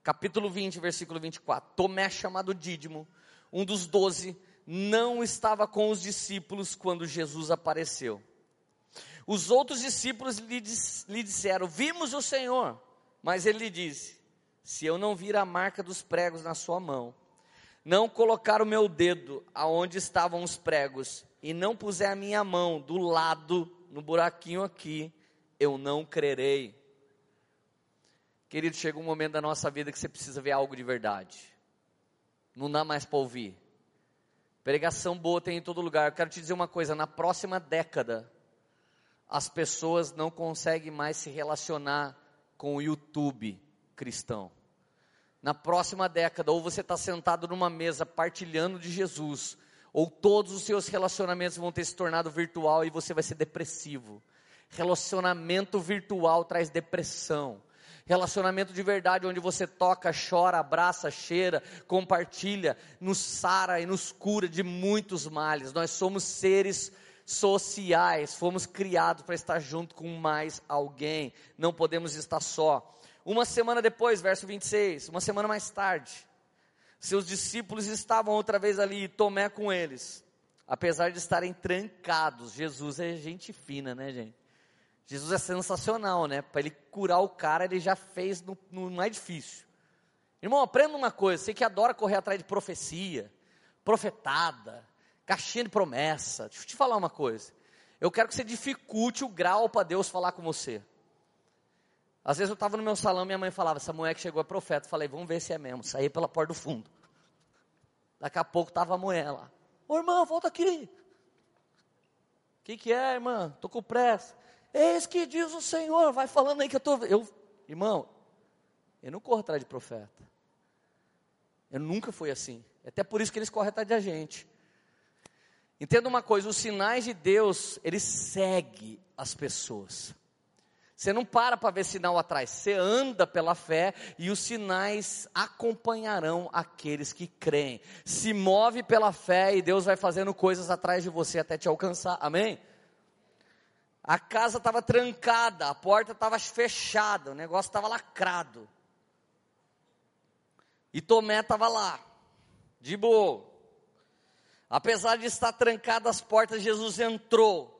Capítulo 20, versículo 24. Tomé, chamado Dídimo, um dos doze, não estava com os discípulos quando Jesus apareceu. Os outros discípulos lhe, lhe disseram: Vimos o Senhor. Mas ele lhe disse: Se eu não vir a marca dos pregos na sua mão, não colocar o meu dedo aonde estavam os pregos e não puser a minha mão do lado, no buraquinho aqui, eu não crerei. Querido, chega um momento da nossa vida que você precisa ver algo de verdade. Não dá mais para ouvir. Pregação boa tem em todo lugar. Eu quero te dizer uma coisa: na próxima década, as pessoas não conseguem mais se relacionar com o YouTube cristão na próxima década, ou você está sentado numa mesa partilhando de Jesus, ou todos os seus relacionamentos vão ter se tornado virtual e você vai ser depressivo. Relacionamento virtual traz depressão. Relacionamento de verdade, onde você toca, chora, abraça, cheira, compartilha, nos sara e nos cura de muitos males. Nós somos seres sociais, fomos criados para estar junto com mais alguém, não podemos estar só. Uma semana depois, verso 26, uma semana mais tarde, seus discípulos estavam outra vez ali, Tomé com eles, apesar de estarem trancados. Jesus é gente fina, né, gente? Jesus é sensacional, né? Para ele curar o cara, ele já fez no, no mais difícil. Irmão, aprenda uma coisa: você que adora correr atrás de profecia, profetada, caixinha de promessa. Deixa eu te falar uma coisa. Eu quero que você dificulte o grau para Deus falar com você. Às vezes eu estava no meu salão, minha mãe falava, essa mulher que chegou é profeta. Falei, vamos ver se é mesmo. Saí pela porta do fundo. Daqui a pouco estava a mulher lá. Ô irmã, volta aqui. O que, que é, irmã? Estou com pressa. Eis que diz o Senhor. Vai falando aí que eu estou. Eu, irmão, eu não corro atrás de profeta. Eu nunca fui assim. É até por isso que eles correm atrás da gente. Entenda uma coisa: os sinais de Deus, eles seguem as pessoas. Você não para para ver sinal atrás, você anda pela fé e os sinais acompanharão aqueles que creem. Se move pela fé e Deus vai fazendo coisas atrás de você até te alcançar. Amém? A casa estava trancada, a porta estava fechada, o negócio estava lacrado. E Tomé estava lá, de boa. Apesar de estar trancadas as portas, Jesus entrou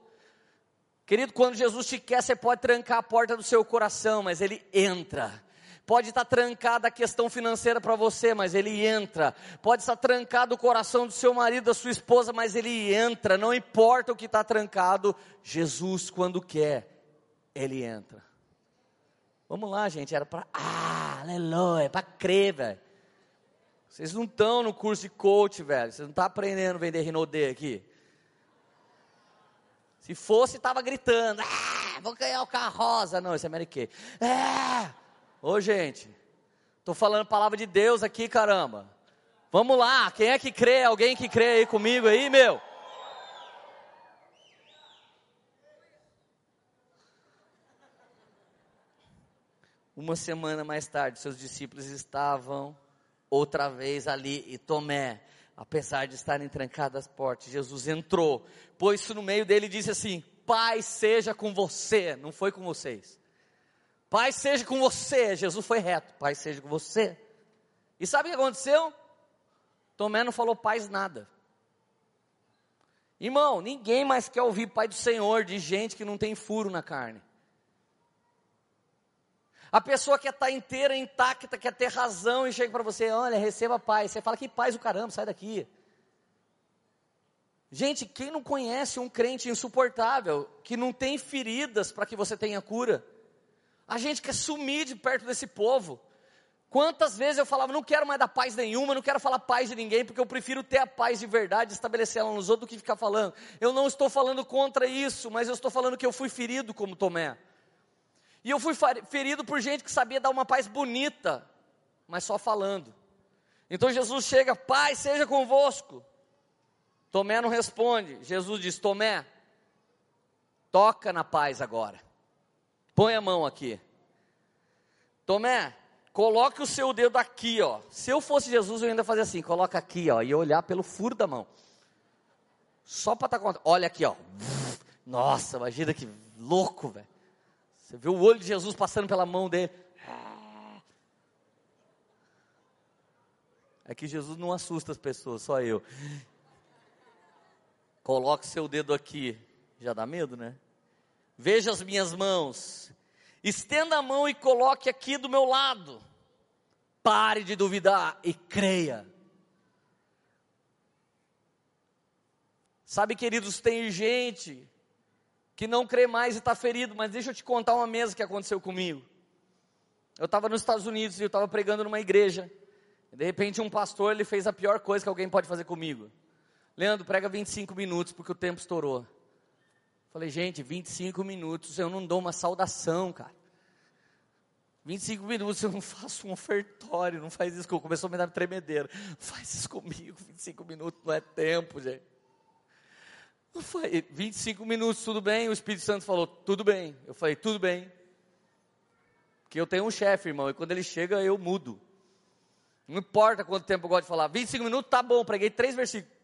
Querido, quando Jesus te quer, você pode trancar a porta do seu coração, mas ele entra. Pode estar trancada a questão financeira para você, mas ele entra. Pode estar trancado o coração do seu marido, da sua esposa, mas ele entra. Não importa o que está trancado, Jesus, quando quer, ele entra. Vamos lá, gente, era para. Ah, aleluia, para crer, velho. Vocês não estão no curso de coach, velho. Vocês não estão aprendendo a vender Rinodê aqui. Se fosse, estava gritando, ah, vou ganhar o carro rosa. Não, esse é Mary Kay. É. Ô, gente, estou falando palavra de Deus aqui, caramba. Vamos lá, quem é que crê? Alguém que crê aí comigo aí, meu? Uma semana mais tarde, seus discípulos estavam outra vez ali e Tomé apesar de estarem trancadas as portas, Jesus entrou, pôs-se no meio dele e disse assim: Pai seja com você, não foi com vocês. Pai seja com você, Jesus foi reto, Pai seja com você. E sabe o que aconteceu? Tomé não falou paz nada. Irmão, ninguém mais quer ouvir Pai do Senhor de gente que não tem furo na carne. A pessoa quer estar inteira, intacta, quer ter razão e chega para você, olha, receba paz. Você fala, que paz o caramba, sai daqui. Gente, quem não conhece um crente insuportável, que não tem feridas para que você tenha cura? A gente quer sumir de perto desse povo. Quantas vezes eu falava, não quero mais dar paz nenhuma, não quero falar paz de ninguém, porque eu prefiro ter a paz de verdade, estabelecer ela nos outros, do que ficar falando. Eu não estou falando contra isso, mas eu estou falando que eu fui ferido como Tomé. E eu fui ferido por gente que sabia dar uma paz bonita, mas só falando. Então Jesus chega, Pai, seja convosco. Tomé não responde. Jesus diz: Tomé, toca na paz agora. Põe a mão aqui. Tomé, coloque o seu dedo aqui, ó. Se eu fosse Jesus, eu ainda fazer assim: coloca aqui, ó, e olhar pelo furo da mão. Só para estar tá contando. Olha aqui, ó. Nossa, imagina que louco, velho. Você vê o olho de Jesus passando pela mão dele. É que Jesus não assusta as pessoas, só eu. Coloque seu dedo aqui. Já dá medo, né? Veja as minhas mãos. Estenda a mão e coloque aqui do meu lado. Pare de duvidar e creia. Sabe, queridos, tem gente que não crê mais e está ferido, mas deixa eu te contar uma mesa que aconteceu comigo. Eu estava nos Estados Unidos e eu estava pregando numa igreja. De repente um pastor ele fez a pior coisa que alguém pode fazer comigo. Leandro, prega 25 minutos porque o tempo estourou. Falei, gente, 25 minutos eu não dou uma saudação, cara. 25 minutos eu não faço um ofertório, não faz isso. Começou a me dar tremedeira. Faz isso comigo, 25 minutos não é tempo, gente. 25 minutos, tudo bem? O Espírito Santo falou, tudo bem. Eu falei, tudo bem. Porque eu tenho um chefe, irmão, e quando ele chega eu mudo. Não importa quanto tempo eu gosto de falar. 25 minutos, tá bom, preguei três versículos.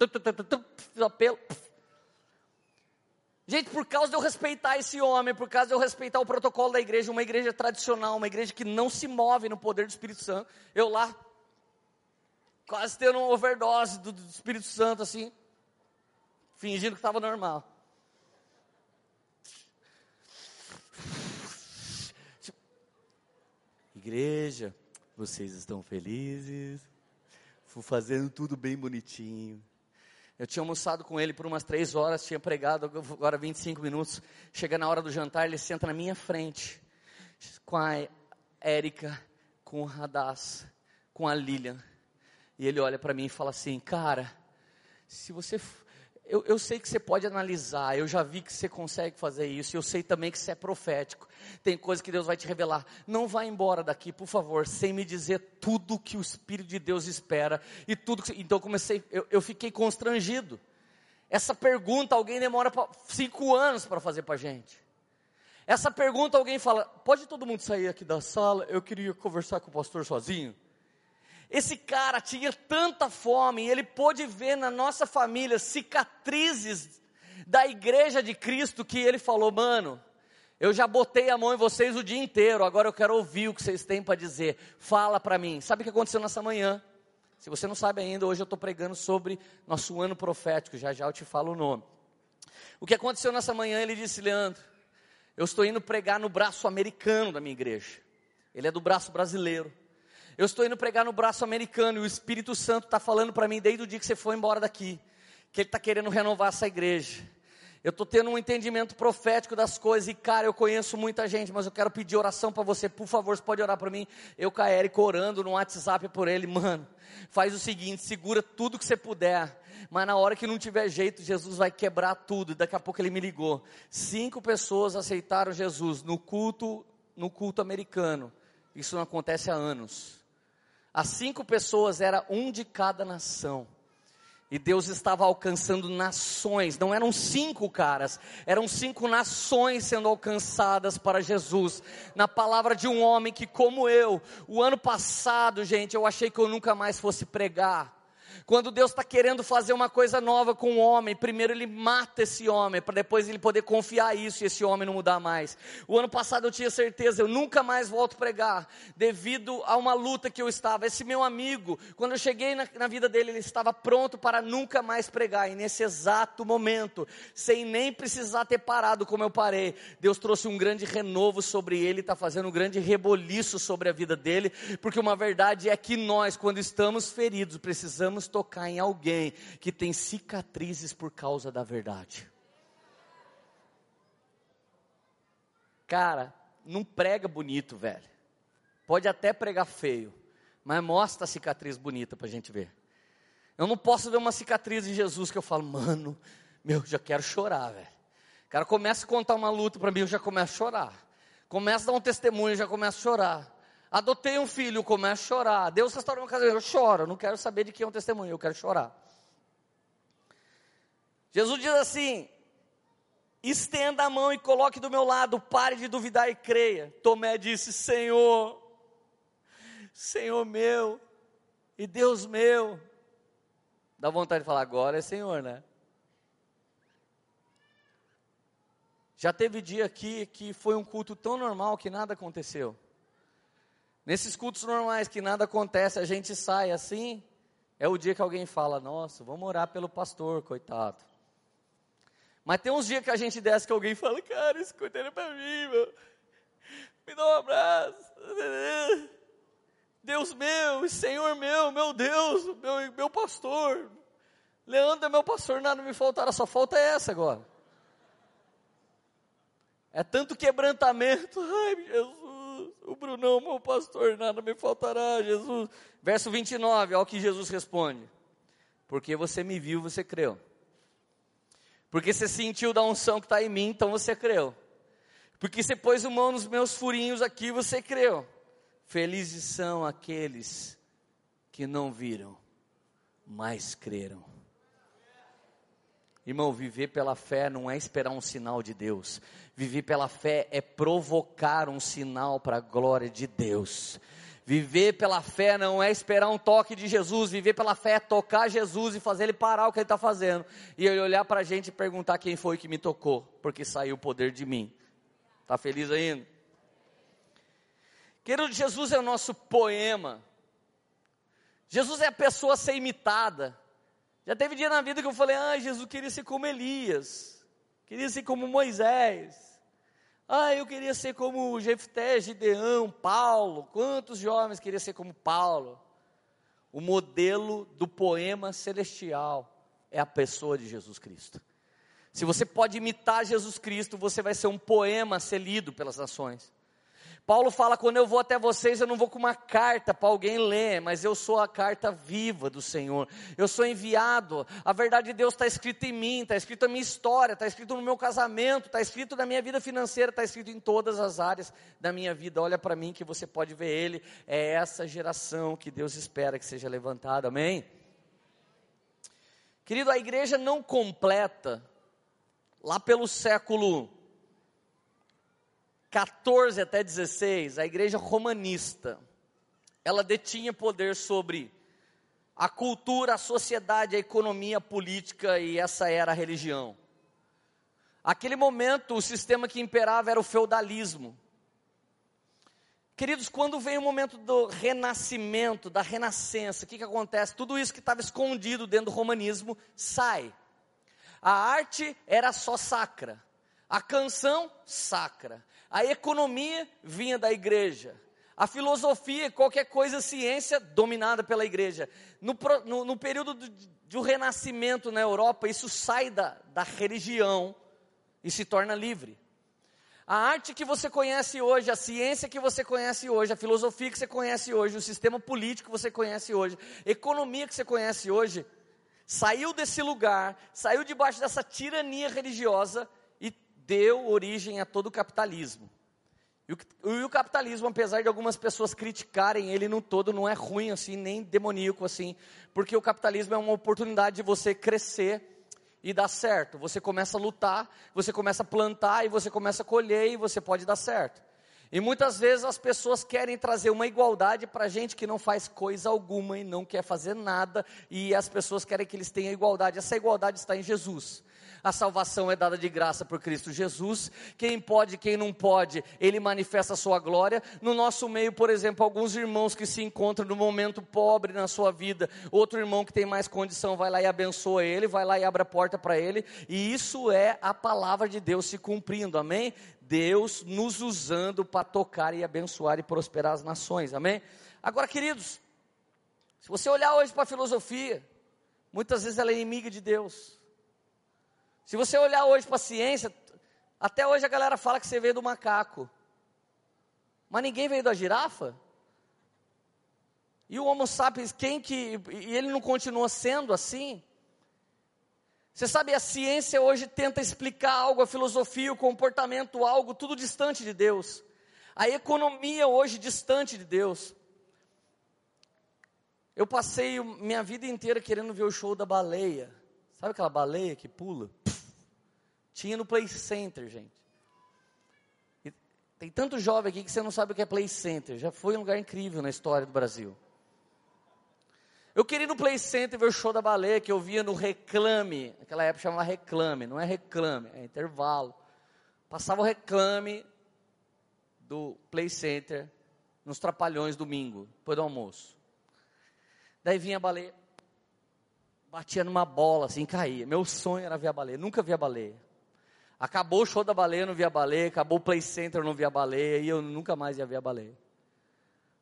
Fiz apelo. Gente, por causa de eu respeitar esse homem, por causa de eu respeitar o protocolo da igreja, uma igreja tradicional, uma igreja que não se move no poder do Espírito Santo, eu lá, quase tendo uma overdose do, do Espírito Santo, assim fingindo que estava normal. Igreja, vocês estão felizes? Fui fazendo tudo bem bonitinho. Eu tinha almoçado com ele por umas três horas, tinha pregado agora 25 minutos. Chega na hora do jantar, ele senta na minha frente, com a Érica, com o Radaz, com a Lilian. E ele olha para mim e fala assim: Cara, se você eu, eu, sei que você pode analisar, eu já vi que você consegue fazer isso, eu sei também que você é profético, tem coisas que Deus vai te revelar. Não vá embora daqui, por favor, sem me dizer tudo que o Espírito de Deus espera e tudo que, Então eu comecei, eu, eu fiquei constrangido. Essa pergunta alguém demora pra, cinco anos para fazer para gente. Essa pergunta alguém fala: pode todo mundo sair aqui da sala? Eu queria conversar com o pastor sozinho. Esse cara tinha tanta fome, ele pôde ver na nossa família cicatrizes da igreja de Cristo que ele falou: mano, eu já botei a mão em vocês o dia inteiro, agora eu quero ouvir o que vocês têm para dizer. Fala para mim. Sabe o que aconteceu nessa manhã? Se você não sabe ainda, hoje eu estou pregando sobre nosso ano profético, já já eu te falo o nome. O que aconteceu nessa manhã, ele disse, Leandro, eu estou indo pregar no braço americano da minha igreja. Ele é do braço brasileiro. Eu estou indo pregar no braço americano e o Espírito Santo está falando para mim desde o dia que você foi embora daqui, que Ele está querendo renovar essa igreja. Eu estou tendo um entendimento profético das coisas e, cara, eu conheço muita gente, mas eu quero pedir oração para você. Por favor, você pode orar para mim. Eu, com a Erika, orando no WhatsApp por ele. Mano, faz o seguinte: segura tudo que você puder. Mas na hora que não tiver jeito, Jesus vai quebrar tudo. Daqui a pouco ele me ligou. Cinco pessoas aceitaram Jesus no culto, no culto americano. Isso não acontece há anos. As cinco pessoas era um de cada nação. E Deus estava alcançando nações, não eram cinco caras, eram cinco nações sendo alcançadas para Jesus, na palavra de um homem que, como eu, o ano passado, gente, eu achei que eu nunca mais fosse pregar, quando Deus está querendo fazer uma coisa nova com o homem, primeiro ele mata esse homem, para depois ele poder confiar isso e esse homem não mudar mais. O ano passado eu tinha certeza, eu nunca mais volto pregar, devido a uma luta que eu estava. Esse meu amigo, quando eu cheguei na, na vida dele, ele estava pronto para nunca mais pregar, e nesse exato momento, sem nem precisar ter parado como eu parei, Deus trouxe um grande renovo sobre ele, está fazendo um grande reboliço sobre a vida dele, porque uma verdade é que nós, quando estamos feridos, precisamos tocar em alguém que tem cicatrizes por causa da verdade. Cara, não prega bonito, velho. Pode até pregar feio, mas mostra a cicatriz bonita para a gente ver. Eu não posso ver uma cicatriz em Jesus que eu falo, mano, meu, já quero chorar, velho. O cara começa a contar uma luta para mim, eu já começo a chorar. Começa a dar um testemunho, eu já começo a chorar. Adotei um filho, começo a chorar. Deus restaurou meu casamento, eu choro. Não quero saber de quem é um testemunho, eu quero chorar. Jesus diz assim: estenda a mão e coloque do meu lado, pare de duvidar e creia. Tomé disse: Senhor, Senhor meu e Deus meu. Dá vontade de falar, agora é Senhor, né? Já teve dia aqui que foi um culto tão normal que nada aconteceu. Nesses cultos normais que nada acontece, a gente sai assim, é o dia que alguém fala: Nossa, vamos orar pelo pastor, coitado. Mas tem uns dias que a gente desce que alguém fala: Cara, escuta ele para mim, meu. Me dá um abraço. Deus meu, Senhor meu, meu Deus, meu, meu pastor. Leandro é meu pastor, nada me faltará, só falta essa agora. É tanto quebrantamento. Ai, Jesus o Brunão, meu pastor, nada me faltará, Jesus. Verso 29, olha o que Jesus responde: Porque você me viu, você creu. Porque você sentiu da unção que está em mim, então você creu. Porque você pôs a mão nos meus furinhos aqui, você creu. Felizes são aqueles que não viram, mas creram. Irmão, viver pela fé não é esperar um sinal de Deus. Viver pela fé é provocar um sinal para a glória de Deus. Viver pela fé não é esperar um toque de Jesus, viver pela fé é tocar Jesus e fazer ele parar o que ele está fazendo. E ele olhar para a gente e perguntar quem foi que me tocou, porque saiu o poder de mim. Está feliz ainda? Querido, Jesus é o nosso poema. Jesus é a pessoa a ser imitada. Já teve dia na vida que eu falei, ah, Jesus queria ser como Elias, queria ser como Moisés. Ah, eu queria ser como Jefté, Gideão, Paulo. Quantos jovens queriam ser como Paulo? O modelo do poema celestial. é a pessoa de Jesus Cristo. Se você pode imitar Jesus Cristo, você vai ser um poema a ser lido pelas nações. Paulo fala: quando eu vou até vocês, eu não vou com uma carta para alguém ler, mas eu sou a carta viva do Senhor. Eu sou enviado. A verdade de Deus está escrita em mim, está escrita na minha história, está escrito no meu casamento, está escrito na minha vida financeira, está escrito em todas as áreas da minha vida. Olha para mim que você pode ver Ele. É essa geração que Deus espera que seja levantada. Amém? Querido, a igreja não completa, lá pelo século 14 até 16, a igreja romanista, ela detinha poder sobre a cultura, a sociedade, a economia, a política e essa era a religião. Aquele momento, o sistema que imperava era o feudalismo. Queridos, quando vem o momento do renascimento, da renascença, o que, que acontece? Tudo isso que estava escondido dentro do romanismo sai. A arte era só sacra, a canção sacra, a economia vinha da igreja. A filosofia, qualquer coisa, ciência, dominada pela igreja. No, no, no período do, do renascimento na Europa, isso sai da, da religião e se torna livre. A arte que você conhece hoje, a ciência que você conhece hoje, a filosofia que você conhece hoje, o sistema político que você conhece hoje, economia que você conhece hoje, saiu desse lugar, saiu debaixo dessa tirania religiosa deu origem a todo o capitalismo. E o, e o, capitalismo, apesar de algumas pessoas criticarem ele no todo, não é ruim assim, nem demoníaco assim, porque o capitalismo é uma oportunidade de você crescer e dar certo. Você começa a lutar, você começa a plantar e você começa a colher e você pode dar certo. E muitas vezes as pessoas querem trazer uma igualdade para gente que não faz coisa alguma e não quer fazer nada, e as pessoas querem que eles tenham igualdade. Essa igualdade está em Jesus. A salvação é dada de graça por Cristo Jesus. Quem pode, quem não pode, ele manifesta a sua glória. No nosso meio, por exemplo, alguns irmãos que se encontram no momento pobre na sua vida, outro irmão que tem mais condição vai lá e abençoa ele, vai lá e abre a porta para ele, e isso é a palavra de Deus se cumprindo. Amém? Deus nos usando para tocar e abençoar e prosperar as nações. Amém? Agora, queridos, se você olhar hoje para a filosofia, muitas vezes ela é inimiga de Deus. Se você olhar hoje para a ciência, até hoje a galera fala que você veio do macaco. Mas ninguém veio da girafa? E o Homo sapiens, quem que. E ele não continua sendo assim? Você sabe, a ciência hoje tenta explicar algo, a filosofia, o comportamento, algo, tudo distante de Deus. A economia hoje distante de Deus. Eu passei minha vida inteira querendo ver o show da baleia. Sabe aquela baleia que pula? Tinha no Play Center, gente. E tem tanto jovem aqui que você não sabe o que é Play Center. Já foi um lugar incrível na história do Brasil. Eu queria ir no Play Center ver o show da baleia que eu via no Reclame. Naquela época chamava Reclame, não é Reclame, é intervalo. Passava o Reclame do Play Center nos Trapalhões domingo, depois do almoço. Daí vinha a baleia, batia numa bola assim, caía. Meu sonho era ver a baleia, nunca vi a baleia. Acabou o show da baleia, eu não via a baleia. Acabou o Play Center, eu não via a baleia. E eu nunca mais ia ver a baleia.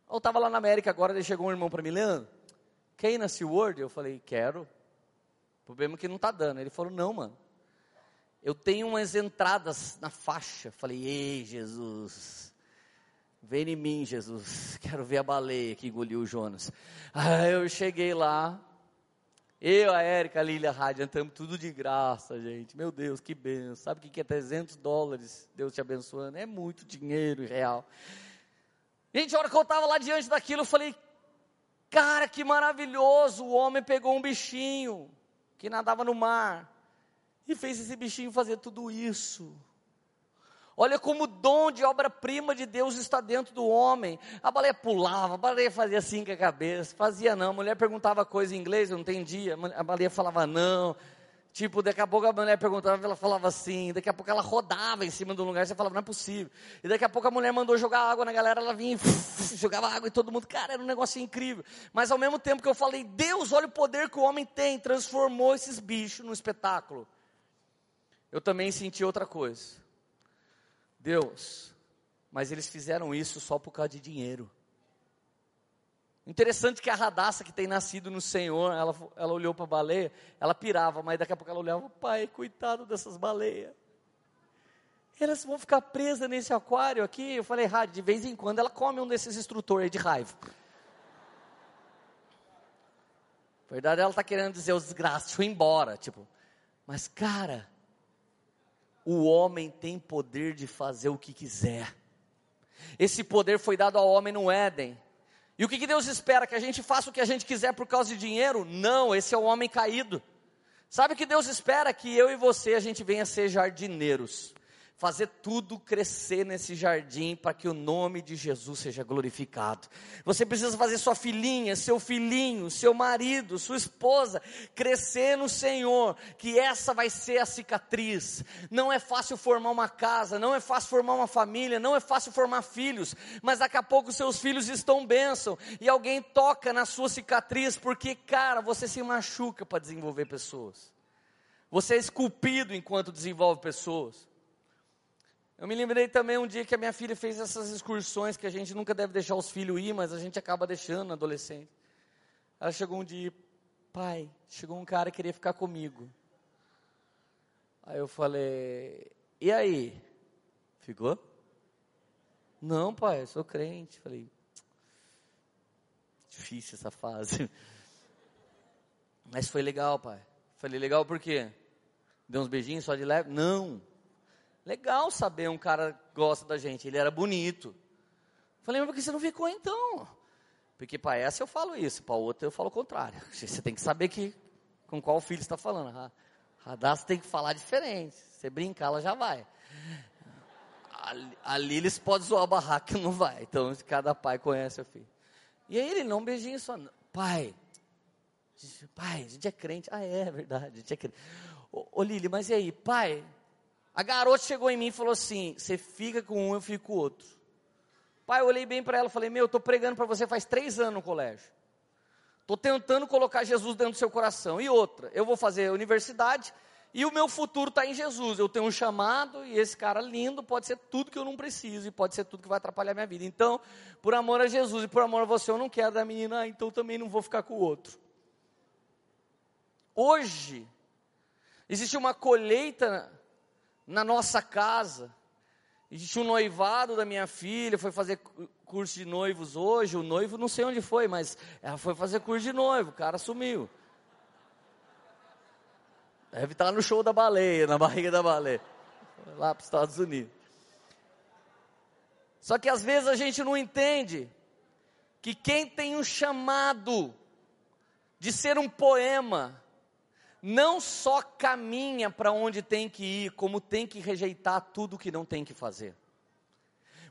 Eu estava lá na América agora, daí chegou um irmão para mim, Leandro, quer ir na SeaWorld? Eu falei, quero. O problema é que não está dando. Ele falou, não, mano. Eu tenho umas entradas na faixa. Falei, ei, Jesus. Vem em mim, Jesus. Quero ver a baleia que engoliu o Jonas. Aí eu cheguei lá, eu, a Érica, a Lília, a Rádio, estamos tudo de graça, gente. Meu Deus, que benção. Sabe o que é 300 dólares? Deus te abençoando. É muito dinheiro real. Gente, a hora que eu estava lá diante daquilo, eu falei, cara, que maravilhoso. O homem pegou um bichinho que nadava no mar e fez esse bichinho fazer tudo isso. Olha como o dom de obra-prima de Deus está dentro do homem. A baleia pulava, a baleia fazia assim com a cabeça, fazia não. A mulher perguntava coisa em inglês, eu não entendia. A baleia falava não. Tipo, daqui a pouco a mulher perguntava, ela falava assim. Daqui a pouco ela rodava em cima um lugar, você falava, não é possível. E daqui a pouco a mulher mandou jogar água na galera, ela vinha e jogava água e todo mundo. Cara, era um negócio incrível. Mas ao mesmo tempo que eu falei, Deus, olha o poder que o homem tem, transformou esses bichos num espetáculo. Eu também senti outra coisa. Deus, mas eles fizeram isso só por causa de dinheiro. Interessante que a radaça que tem nascido no Senhor, ela, ela olhou para a baleia, ela pirava, mas daqui a pouco ela olhava, pai, coitado dessas baleias. Elas vão ficar presas nesse aquário aqui. Eu falei, ah, de vez em quando ela come um desses instrutores de raiva. Na verdade, ela está querendo dizer os eu ir embora. Tipo, mas cara, o homem tem poder de fazer o que quiser. Esse poder foi dado ao homem no Éden. E o que, que Deus espera? Que a gente faça o que a gente quiser por causa de dinheiro? Não, esse é o homem caído. Sabe o que Deus espera? Que eu e você a gente venha ser jardineiros fazer tudo crescer nesse jardim para que o nome de Jesus seja glorificado. Você precisa fazer sua filhinha, seu filhinho, seu marido, sua esposa crescer no Senhor, que essa vai ser a cicatriz. Não é fácil formar uma casa, não é fácil formar uma família, não é fácil formar filhos, mas daqui a pouco seus filhos estão bênção e alguém toca na sua cicatriz, porque, cara, você se machuca para desenvolver pessoas. Você é esculpido enquanto desenvolve pessoas. Eu me lembrei também um dia que a minha filha fez essas excursões que a gente nunca deve deixar os filhos ir, mas a gente acaba deixando adolescente. Ela chegou um dia, pai, chegou um cara que queria ficar comigo. Aí eu falei, e aí? Ficou? Não, pai, eu sou crente. Falei, difícil essa fase. Mas foi legal, pai. Falei, legal por quê? Deu uns beijinhos só de leve? Não. Legal saber um cara gosta da gente, ele era bonito. Falei, mas por que você não ficou então? Porque para essa eu falo isso, para outra eu falo o contrário. Você tem que saber que com qual filho está falando. A Radassa tem que falar diferente. Você brincar, ela já vai. A, a Lilis pode zoar a barraca, não vai. Então cada pai conhece o filho. E aí ele não beijinho só. Pai, pai, a gente é crente. Ah, é, é verdade, a gente é crente. Ô, ô Lili, mas e aí, pai, a garota chegou em mim e falou assim: Você fica com um, eu fico com o outro. Pai, eu olhei bem para ela e falei: Meu, eu estou pregando para você faz três anos no colégio. Estou tentando colocar Jesus dentro do seu coração. E outra, eu vou fazer universidade e o meu futuro está em Jesus. Eu tenho um chamado e esse cara lindo pode ser tudo que eu não preciso e pode ser tudo que vai atrapalhar minha vida. Então, por amor a Jesus e por amor a você, eu não quero da menina, ah, então também não vou ficar com o outro. Hoje, existe uma colheita na nossa casa. Existe um noivado da minha filha, foi fazer curso de noivos hoje. O noivo não sei onde foi, mas ela foi fazer curso de noivo, o cara sumiu. Deve estar no show da baleia, na barriga da baleia. Lá para os Estados Unidos. Só que às vezes a gente não entende que quem tem um chamado de ser um poema, não só caminha para onde tem que ir, como tem que rejeitar tudo que não tem que fazer.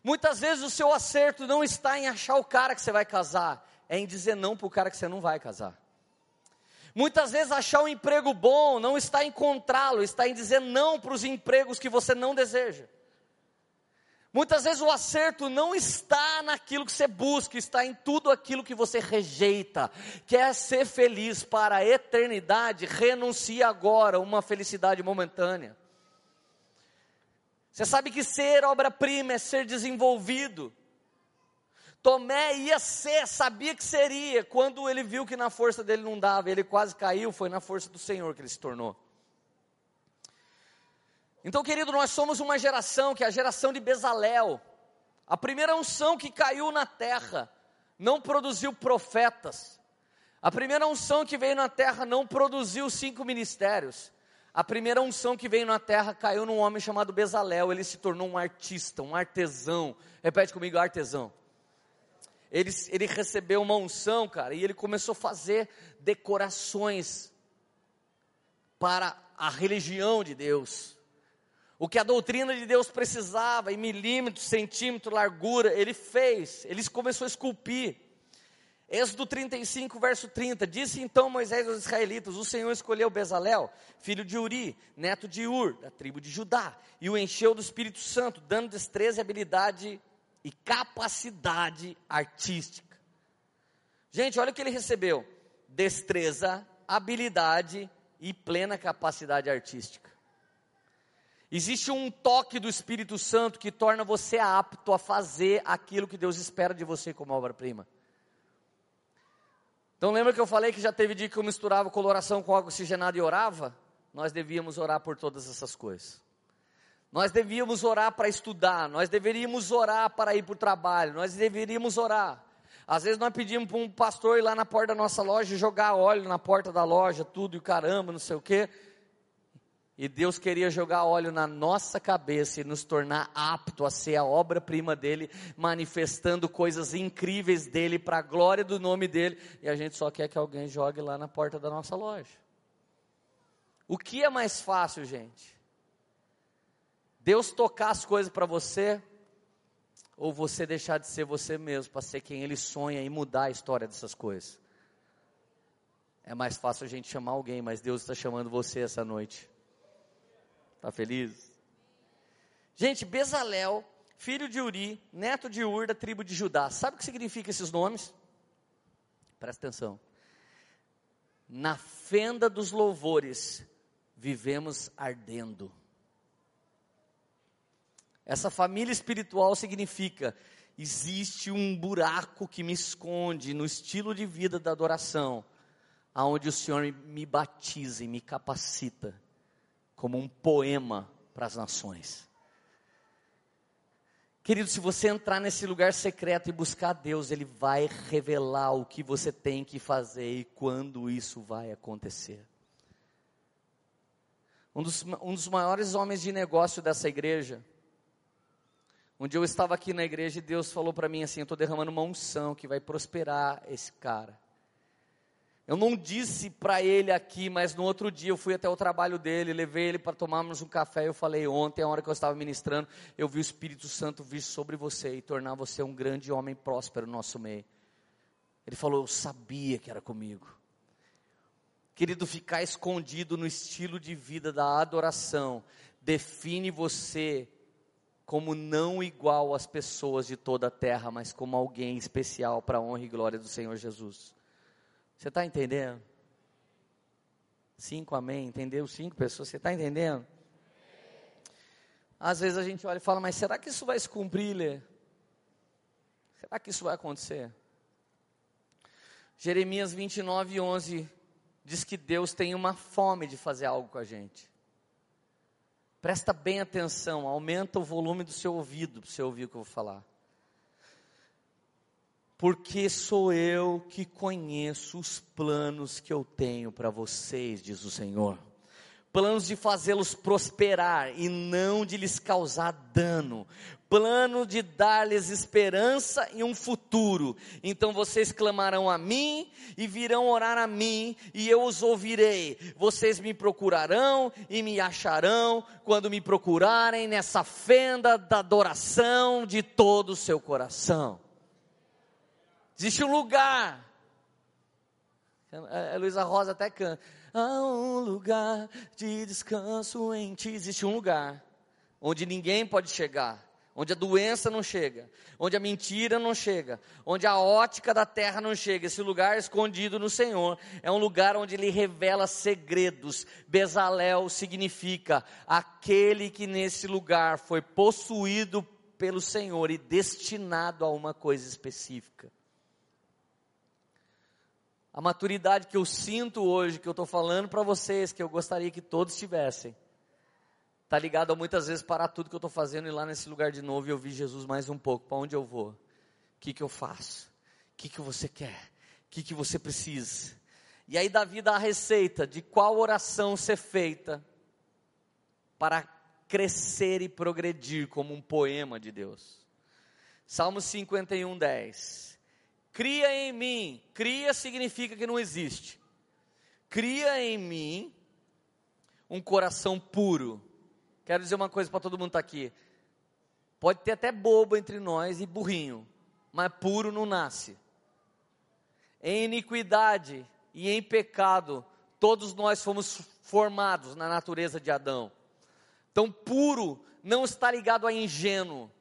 Muitas vezes o seu acerto não está em achar o cara que você vai casar, é em dizer não para o cara que você não vai casar. Muitas vezes achar um emprego bom não está em encontrá-lo, está em dizer não para os empregos que você não deseja. Muitas vezes o acerto não está naquilo que você busca, está em tudo aquilo que você rejeita. Quer ser feliz para a eternidade, renuncie agora a uma felicidade momentânea. Você sabe que ser obra-prima é ser desenvolvido. Tomé ia ser, sabia que seria, quando ele viu que na força dele não dava, ele quase caiu, foi na força do Senhor que ele se tornou. Então, querido, nós somos uma geração que é a geração de Bezalel. A primeira unção que caiu na terra não produziu profetas. A primeira unção que veio na terra não produziu cinco ministérios. A primeira unção que veio na terra caiu num homem chamado Bezalel. Ele se tornou um artista, um artesão. Repete comigo, artesão. Ele, ele recebeu uma unção, cara, e ele começou a fazer decorações para a religião de Deus. O que a doutrina de Deus precisava, em milímetros, centímetro, largura, ele fez, ele começou a esculpir. Êxodo 35, verso 30, disse então Moisés aos israelitas, o Senhor escolheu Bezalel, filho de Uri, neto de Ur, da tribo de Judá, e o encheu do Espírito Santo, dando destreza e habilidade e capacidade artística. Gente, olha o que ele recebeu, destreza, habilidade e plena capacidade artística. Existe um toque do Espírito Santo que torna você apto a fazer aquilo que Deus espera de você como obra-prima. Então lembra que eu falei que já teve dia que eu misturava coloração com água oxigenada e orava? Nós devíamos orar por todas essas coisas. Nós devíamos orar para estudar, nós deveríamos orar para ir para o trabalho, nós deveríamos orar. Às vezes nós pedimos para um pastor ir lá na porta da nossa loja jogar óleo na porta da loja, tudo e caramba, não sei o quê. E Deus queria jogar óleo na nossa cabeça e nos tornar apto a ser a obra-prima dele, manifestando coisas incríveis dele para a glória do nome dele, e a gente só quer que alguém jogue lá na porta da nossa loja. O que é mais fácil, gente? Deus tocar as coisas para você ou você deixar de ser você mesmo para ser quem ele sonha e mudar a história dessas coisas? É mais fácil a gente chamar alguém, mas Deus está chamando você essa noite. Está feliz? Gente, Bezalel, filho de Uri, neto de Ur, da tribo de Judá. Sabe o que significa esses nomes? Presta atenção. Na fenda dos louvores, vivemos ardendo. Essa família espiritual significa existe um buraco que me esconde no estilo de vida da adoração, aonde o Senhor me batiza e me capacita como um poema para as nações. Querido, se você entrar nesse lugar secreto e buscar Deus, Ele vai revelar o que você tem que fazer e quando isso vai acontecer. Um dos, um dos maiores homens de negócio dessa igreja, um eu estava aqui na igreja e Deus falou para mim assim: Eu estou derramando uma unção que vai prosperar esse cara. Eu não disse para ele aqui, mas no outro dia eu fui até o trabalho dele, levei ele para tomarmos um café. Eu falei ontem, a hora que eu estava ministrando, eu vi o Espírito Santo vir sobre você e tornar você um grande homem próspero no nosso meio. Ele falou, eu sabia que era comigo. Querido, ficar escondido no estilo de vida da adoração define você como não igual às pessoas de toda a terra, mas como alguém especial para a honra e glória do Senhor Jesus. Você está entendendo? Cinco, amém. Entendeu? Cinco pessoas. Você está entendendo? Às vezes a gente olha e fala, mas será que isso vai se cumprir, Lê? Será que isso vai acontecer? Jeremias 29, 11 diz que Deus tem uma fome de fazer algo com a gente. Presta bem atenção, aumenta o volume do seu ouvido para você ouvir o que eu vou falar porque sou eu que conheço os planos que eu tenho para vocês, diz o Senhor. Planos de fazê-los prosperar e não de lhes causar dano. Plano de dar-lhes esperança e um futuro. Então vocês clamarão a mim e virão orar a mim, e eu os ouvirei. Vocês me procurarão e me acharão quando me procurarem nessa fenda da adoração de todo o seu coração. Existe um lugar. A Luísa Rosa até canta. Há um lugar de descanso em ti. Existe um lugar onde ninguém pode chegar, onde a doença não chega, onde a mentira não chega, onde a ótica da terra não chega. Esse lugar escondido no Senhor é um lugar onde Ele revela segredos. Bezalel significa aquele que nesse lugar foi possuído pelo Senhor e destinado a uma coisa específica. A maturidade que eu sinto hoje, que eu estou falando para vocês, que eu gostaria que todos tivessem, está ligado a muitas vezes parar tudo que eu estou fazendo e ir lá nesse lugar de novo e ouvir Jesus mais um pouco. Para onde eu vou? O que, que eu faço? O que, que você quer? O que, que você precisa? E aí Davi dá a receita de qual oração ser feita para crescer e progredir como um poema de Deus. Salmo 51, 10. Cria em mim. Cria significa que não existe. Cria em mim um coração puro. Quero dizer uma coisa para todo mundo estar tá aqui. Pode ter até bobo entre nós e burrinho, mas puro não nasce. Em iniquidade e em pecado, todos nós fomos formados na natureza de Adão. Então, puro não está ligado a ingênuo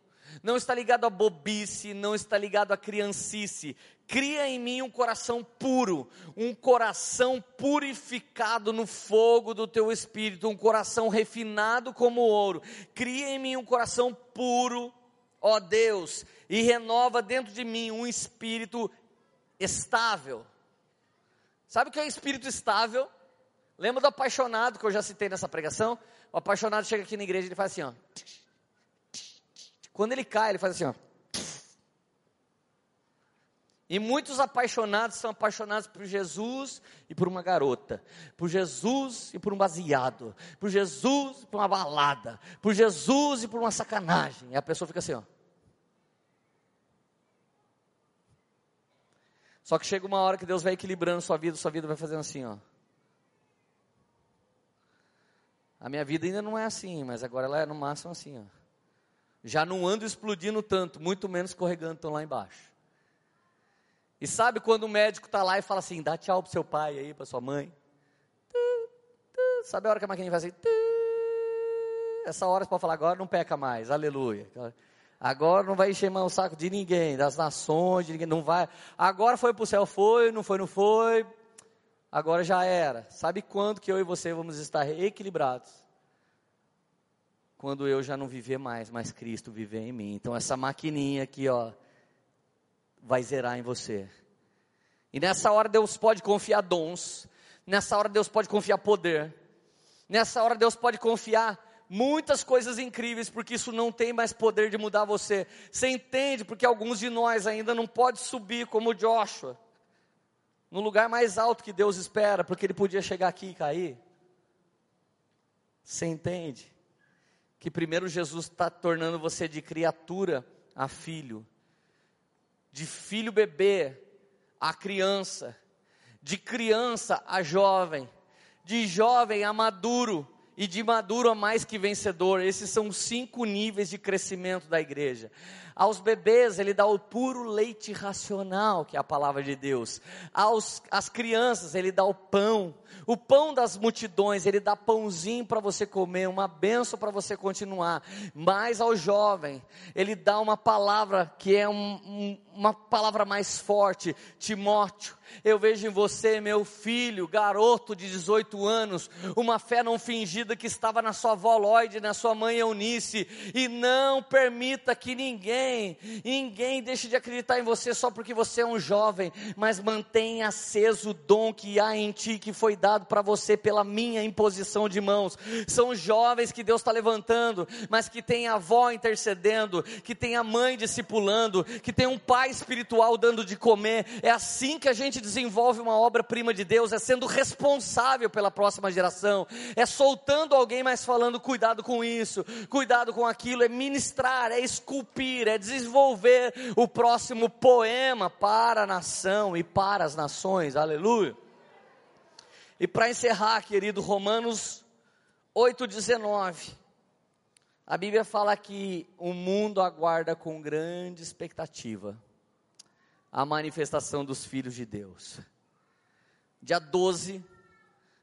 não está ligado a bobice, não está ligado a criancice. Cria em mim um coração puro, um coração purificado no fogo do teu espírito, um coração refinado como ouro. Cria em mim um coração puro, ó Deus, e renova dentro de mim um espírito estável. Sabe o que é espírito estável? Lembra do apaixonado que eu já citei nessa pregação? O apaixonado chega aqui na igreja e ele faz assim, ó. Quando ele cai, ele faz assim, ó. E muitos apaixonados são apaixonados por Jesus e por uma garota, por Jesus e por um baseado, por Jesus e por uma balada, por Jesus e por uma sacanagem. E a pessoa fica assim, ó. Só que chega uma hora que Deus vai equilibrando sua vida, sua vida vai fazendo assim, ó. A minha vida ainda não é assim, mas agora ela é no máximo assim, ó. Já não ando explodindo tanto, muito menos escorregando tão lá embaixo. E sabe quando o médico está lá e fala assim, dá tchau pro seu pai aí, para sua mãe. Sabe a hora que a maquininha faz assim? Essa hora você pode falar, agora não peca mais, aleluia. Agora não vai encher mais o saco de ninguém, das nações, de ninguém, não vai. Agora foi para o céu, foi, não foi, não foi. Agora já era. Sabe quando que eu e você vamos estar equilibrados? Quando eu já não viver mais, mas Cristo viver em mim. Então essa maquininha aqui, ó, vai zerar em você. E nessa hora Deus pode confiar dons. Nessa hora Deus pode confiar poder. Nessa hora Deus pode confiar muitas coisas incríveis, porque isso não tem mais poder de mudar você. Você entende porque alguns de nós ainda não pode subir como Joshua, no lugar mais alto que Deus espera, porque ele podia chegar aqui e cair. Você entende que primeiro Jesus está tornando você de criatura a filho, de filho bebê a criança, de criança a jovem, de jovem a maduro e de maduro a mais que vencedor. Esses são cinco níveis de crescimento da igreja. Aos bebês, ele dá o puro leite racional, que é a palavra de Deus. Aos, às crianças, ele dá o pão. O pão das multidões, ele dá pãozinho para você comer, uma benção para você continuar. Mas ao jovem, ele dá uma palavra que é um, um, uma palavra mais forte, Timóteo eu vejo em você, meu filho, garoto de 18 anos, uma fé não fingida que estava na sua avó Lloyd, na sua mãe Eunice, e não permita que ninguém, ninguém deixe de acreditar em você só porque você é um jovem, mas mantenha aceso o dom que há em ti, que foi dado para você pela minha imposição de mãos. São jovens que Deus está levantando, mas que tem a avó intercedendo, que tem a mãe discipulando, que tem um pai espiritual dando de comer. É assim que a gente desenvolve uma obra-prima de Deus é sendo responsável pela próxima geração, é soltando alguém, mas falando: cuidado com isso, cuidado com aquilo, é ministrar, é esculpir, é desenvolver o próximo poema para a nação e para as nações, aleluia. E para encerrar, querido, Romanos 8,19. A Bíblia fala que o mundo aguarda com grande expectativa a manifestação dos filhos de Deus. Dia 12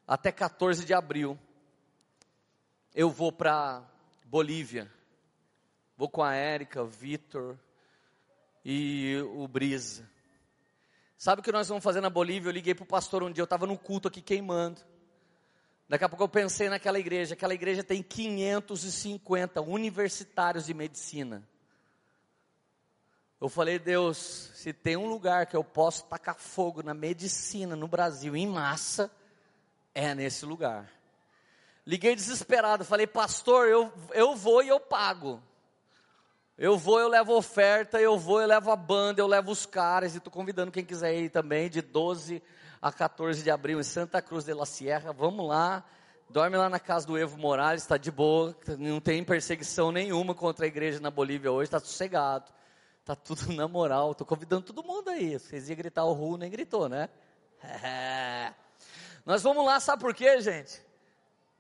até 14 de abril, eu vou para Bolívia. Vou com a Érica, Vitor e o Brisa. Sabe o que nós vamos fazer na Bolívia? Eu liguei para o pastor um dia, eu estava no culto aqui queimando. Daqui a pouco eu pensei naquela igreja, aquela igreja tem 550 universitários de medicina. Eu falei, Deus, se tem um lugar que eu posso tacar fogo na medicina no Brasil em massa, é nesse lugar. Liguei desesperado, falei, pastor, eu, eu vou e eu pago. Eu vou, eu levo oferta, eu vou, eu levo a banda, eu levo os caras, e estou convidando quem quiser ir também, de 12 a 14 de abril em Santa Cruz de la Sierra. Vamos lá, dorme lá na casa do Evo Morales, está de boa, não tem perseguição nenhuma contra a igreja na Bolívia hoje, está sossegado. Tá tudo na moral. Tô convidando todo mundo aí. Vocês iam gritar o Ru, nem gritou, né? Nós vamos lá, sabe por quê, gente?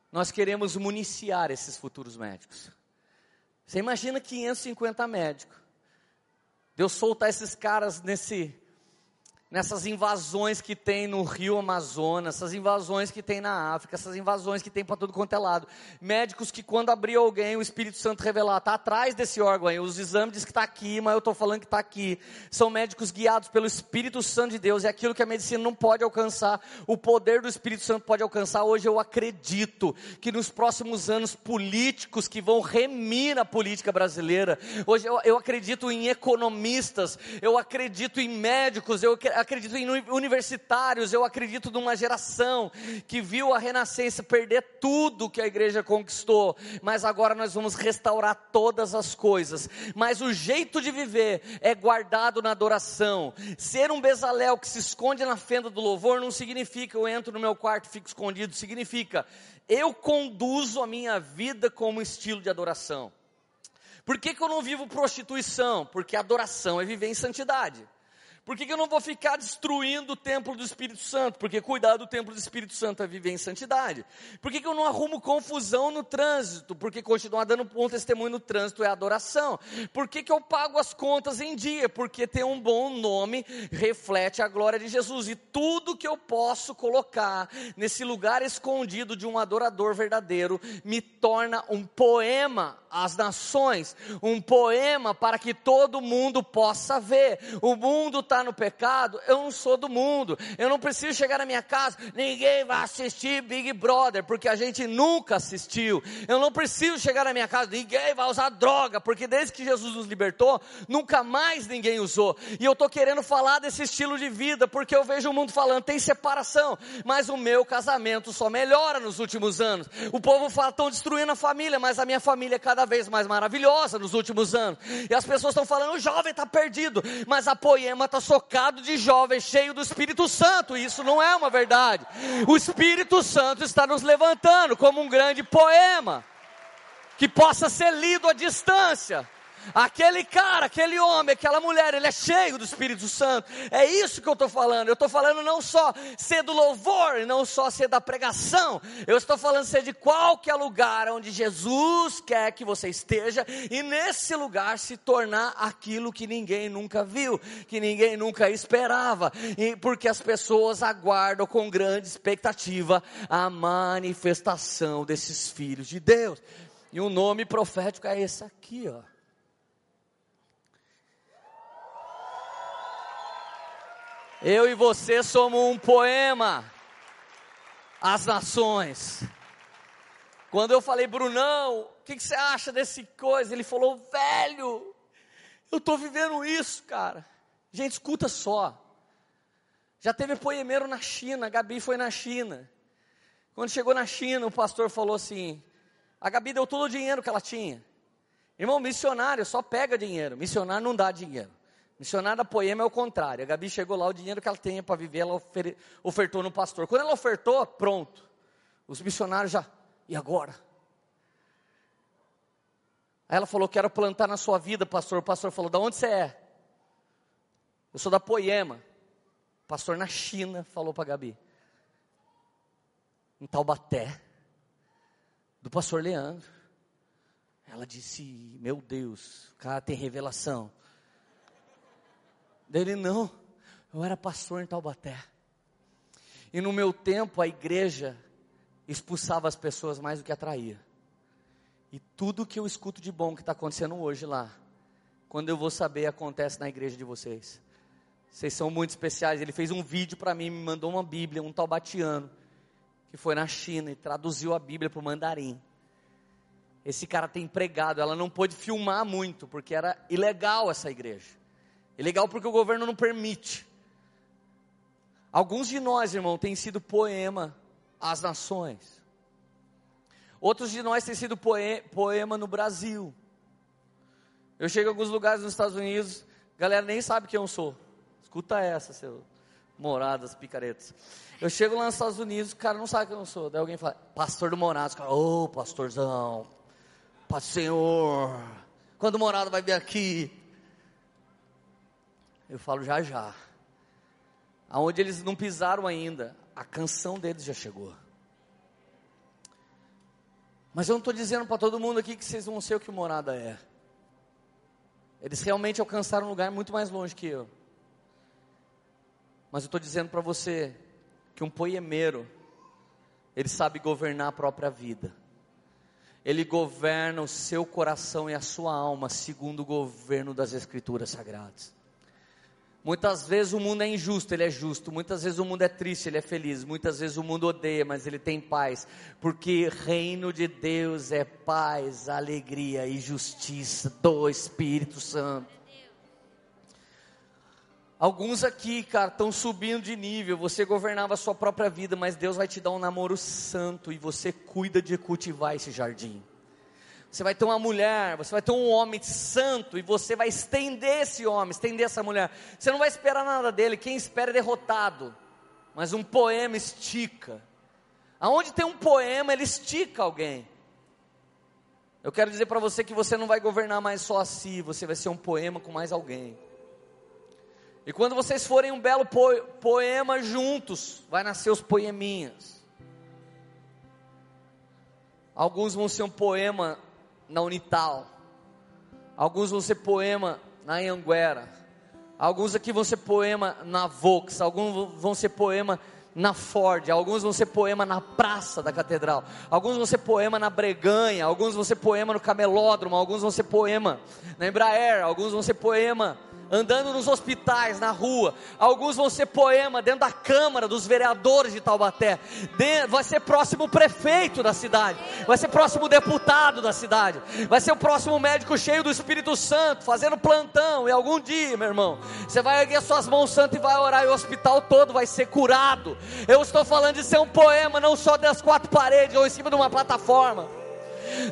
Nós queremos municiar esses futuros médicos. Você imagina 550 médicos. Deus soltar esses caras nesse nessas invasões que tem no Rio Amazonas, essas invasões que tem na África, essas invasões que tem para tudo quanto é lado. Médicos que quando abrir alguém, o Espírito Santo revelar, está atrás desse órgão aí, os exames dizem que está aqui, mas eu estou falando que está aqui. São médicos guiados pelo Espírito Santo de Deus, é aquilo que a medicina não pode alcançar, o poder do Espírito Santo pode alcançar. Hoje eu acredito que nos próximos anos, políticos que vão remir a política brasileira, hoje eu, eu acredito em economistas, eu acredito em médicos, eu acredito acredito em universitários, eu acredito numa geração que viu a renascença perder tudo que a igreja conquistou, mas agora nós vamos restaurar todas as coisas. Mas o jeito de viver é guardado na adoração. Ser um bezaléu que se esconde na fenda do louvor não significa eu entro no meu quarto e fico escondido, significa eu conduzo a minha vida como estilo de adoração. Por que, que eu não vivo prostituição? Porque adoração é viver em santidade. Por que, que eu não vou ficar destruindo o templo do Espírito Santo? Porque cuidar do templo do Espírito Santo é viver em santidade. Por que, que eu não arrumo confusão no trânsito? Porque continuar dando um testemunho no trânsito é adoração. Por que, que eu pago as contas em dia? Porque ter um bom nome reflete a glória de Jesus. E tudo que eu posso colocar nesse lugar escondido de um adorador verdadeiro me torna um poema às nações, um poema para que todo mundo possa ver. O mundo está no pecado, eu não sou do mundo, eu não preciso chegar na minha casa, ninguém vai assistir Big Brother, porque a gente nunca assistiu. Eu não preciso chegar na minha casa, ninguém vai usar droga, porque desde que Jesus nos libertou, nunca mais ninguém usou. E eu estou querendo falar desse estilo de vida, porque eu vejo o mundo falando, tem separação, mas o meu casamento só melhora nos últimos anos. O povo fala, estão destruindo a família, mas a minha família é cada vez mais maravilhosa nos últimos anos. E as pessoas estão falando, o jovem está perdido, mas a poema está socado de jovem, cheio do Espírito Santo. Isso não é uma verdade. O Espírito Santo está nos levantando como um grande poema que possa ser lido à distância. Aquele cara, aquele homem, aquela mulher, ele é cheio do Espírito Santo. É isso que eu estou falando. Eu estou falando não só ser do louvor, não só ser da pregação. Eu estou falando ser de qualquer lugar onde Jesus quer que você esteja e nesse lugar se tornar aquilo que ninguém nunca viu, que ninguém nunca esperava. E porque as pessoas aguardam com grande expectativa a manifestação desses filhos de Deus. E o nome profético é esse aqui, ó. Eu e você somos um poema às nações. Quando eu falei, Brunão, o que, que, você acha desse coisa? Ele falou, velho, eu estou vivendo isso, cara. Gente, escuta só. Já teve poemeiro na China, a Gabi foi na China. Quando chegou na China, o pastor falou assim: a Gabi deu todo o dinheiro que ela tinha. Irmão, missionário só pega dinheiro, missionário não dá dinheiro. Missionária Poema é o contrário. A Gabi chegou lá, o dinheiro que ela tem para viver, ela ofertou no pastor. Quando ela ofertou, pronto. Os missionários já, e agora? Aí ela falou: Quero plantar na sua vida, pastor. O pastor falou: Da onde você é? Eu sou da Poema. O pastor na China falou para Gabi: Em Taubaté, do pastor Leandro. Ela disse: Meu Deus, o cara tem revelação. Dele não, eu era pastor em Taubaté. E no meu tempo a igreja expulsava as pessoas mais do que atraía. E tudo que eu escuto de bom que está acontecendo hoje lá, quando eu vou saber, acontece na igreja de vocês. Vocês são muito especiais. Ele fez um vídeo para mim, me mandou uma Bíblia, um taubatiano, que foi na China e traduziu a Bíblia para o mandarim. Esse cara tem empregado, ela não pôde filmar muito, porque era ilegal essa igreja. É legal porque o governo não permite. Alguns de nós, irmão, têm sido poema às nações. Outros de nós têm sido poema no Brasil. Eu chego em alguns lugares nos Estados Unidos, galera nem sabe quem eu sou. Escuta essa, seu moradas picaretas. Eu chego lá nos Estados Unidos, o cara não sabe quem eu sou. Daí alguém fala, pastor do Moradas. Ô, oh, pastorzão, Senhor, quando o Morado vai vir aqui? Eu falo já já. Aonde eles não pisaram ainda, a canção deles já chegou. Mas eu não estou dizendo para todo mundo aqui que vocês vão ser o que morada é. Eles realmente alcançaram um lugar muito mais longe que eu. Mas eu estou dizendo para você que um poemeiro, ele sabe governar a própria vida. Ele governa o seu coração e a sua alma segundo o governo das Escrituras Sagradas. Muitas vezes o mundo é injusto, ele é justo. Muitas vezes o mundo é triste, ele é feliz. Muitas vezes o mundo odeia, mas ele tem paz. Porque reino de Deus é paz, alegria e justiça do Espírito Santo. Alguns aqui, cara, estão subindo de nível. Você governava a sua própria vida, mas Deus vai te dar um namoro santo e você cuida de cultivar esse jardim. Você vai ter uma mulher, você vai ter um homem santo e você vai estender esse homem, estender essa mulher. Você não vai esperar nada dele, quem espera é derrotado. Mas um poema estica. Aonde tem um poema, ele estica alguém. Eu quero dizer para você que você não vai governar mais só a si, você vai ser um poema com mais alguém. E quando vocês forem um belo poema juntos, vai nascer os poeminhas. Alguns vão ser um poema na Unital. Alguns vão ser poema na Anguera. Alguns aqui vão ser poema na Vox. Alguns vão ser poema na Ford, alguns vão ser poema na praça da catedral, alguns vão ser poema na Breganha, alguns vão ser poema no Camelódromo, alguns vão ser poema na Embraer, alguns vão ser poema andando nos hospitais, na rua. Alguns vão ser poema dentro da Câmara dos Vereadores de Taubaté. De, vai ser próximo prefeito da cidade. Vai ser próximo deputado da cidade. Vai ser o próximo médico cheio do Espírito Santo, fazendo plantão. E algum dia, meu irmão, você vai erguer suas mãos santas e vai orar e o hospital todo vai ser curado. Eu estou falando de ser um poema, não só das quatro paredes ou em cima de uma plataforma.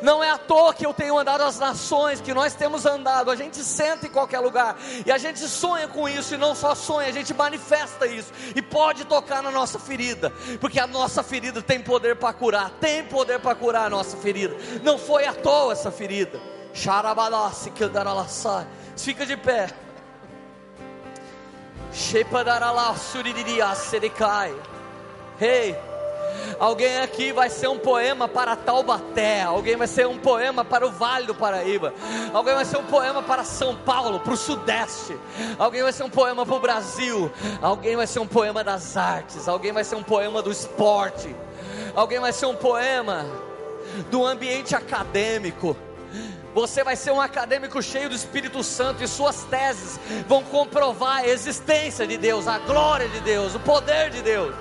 Não é à toa que eu tenho andado as nações, que nós temos andado. A gente senta em qualquer lugar e a gente sonha com isso e não só sonha, a gente manifesta isso e pode tocar na nossa ferida, porque a nossa ferida tem poder para curar, tem poder para curar a nossa ferida. Não foi à toa essa ferida. Fica de pé. Shepadarala suririria sericai. Hey. Alguém aqui vai ser um poema para Taubaté, alguém vai ser um poema para o Vale do Paraíba, alguém vai ser um poema para São Paulo, para o Sudeste, alguém vai ser um poema para o Brasil, alguém vai ser um poema das artes, alguém vai ser um poema do esporte, alguém vai ser um poema do ambiente acadêmico. Você vai ser um acadêmico cheio do Espírito Santo e suas teses vão comprovar a existência de Deus, a glória de Deus, o poder de Deus.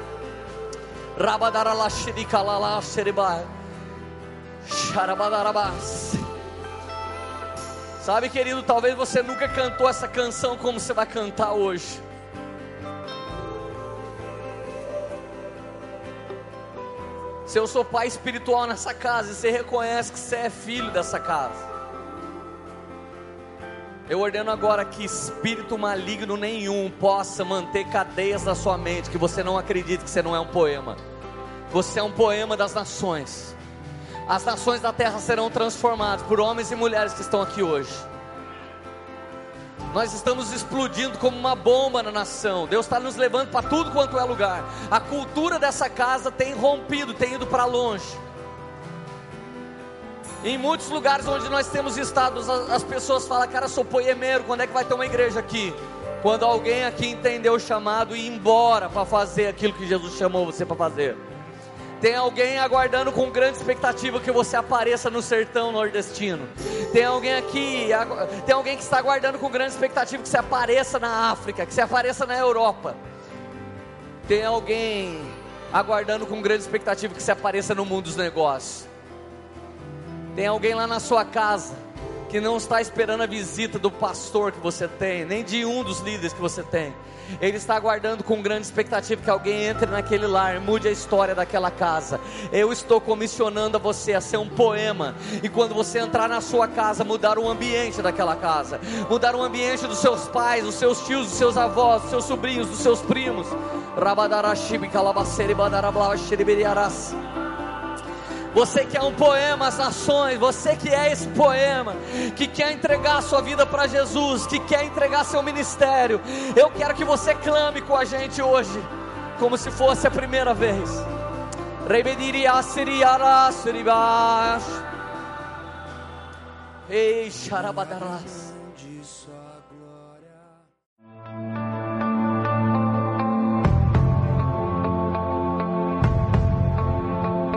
Sabe, querido, talvez você nunca cantou essa canção como você vai cantar hoje. Se eu sou pai espiritual nessa casa e você reconhece que você é filho dessa casa, eu ordeno agora que espírito maligno nenhum possa manter cadeias na sua mente, que você não acredite que você não é um poema. Você é um poema das nações. As nações da terra serão transformadas por homens e mulheres que estão aqui hoje. Nós estamos explodindo como uma bomba na nação. Deus está nos levando para tudo quanto é lugar. A cultura dessa casa tem rompido, tem ido para longe. Em muitos lugares onde nós temos estado, as pessoas falam, cara, sou poemeiro, quando é que vai ter uma igreja aqui? Quando alguém aqui entendeu o chamado e ir embora para fazer aquilo que Jesus chamou você para fazer. Tem alguém aguardando com grande expectativa que você apareça no sertão nordestino. Tem alguém aqui, tem alguém que está aguardando com grande expectativa que você apareça na África, que você apareça na Europa. Tem alguém aguardando com grande expectativa que você apareça no mundo dos negócios. Tem alguém lá na sua casa que não está esperando a visita do pastor que você tem, nem de um dos líderes que você tem. Ele está aguardando com grande expectativa que alguém entre naquele lar, mude a história daquela casa. Eu estou comissionando a você a ser um poema. E quando você entrar na sua casa, mudar o ambiente daquela casa, mudar o ambiente dos seus pais, dos seus tios, dos seus avós, dos seus sobrinhos, dos seus primos. Rabadarashibi calabaceri badarabla xeriberiaras. Você que é um poema às nações, você que é esse poema, que quer entregar a sua vida para Jesus, que quer entregar seu ministério, eu quero que você clame com a gente hoje, como se fosse a primeira vez. Ei, xarabadarás.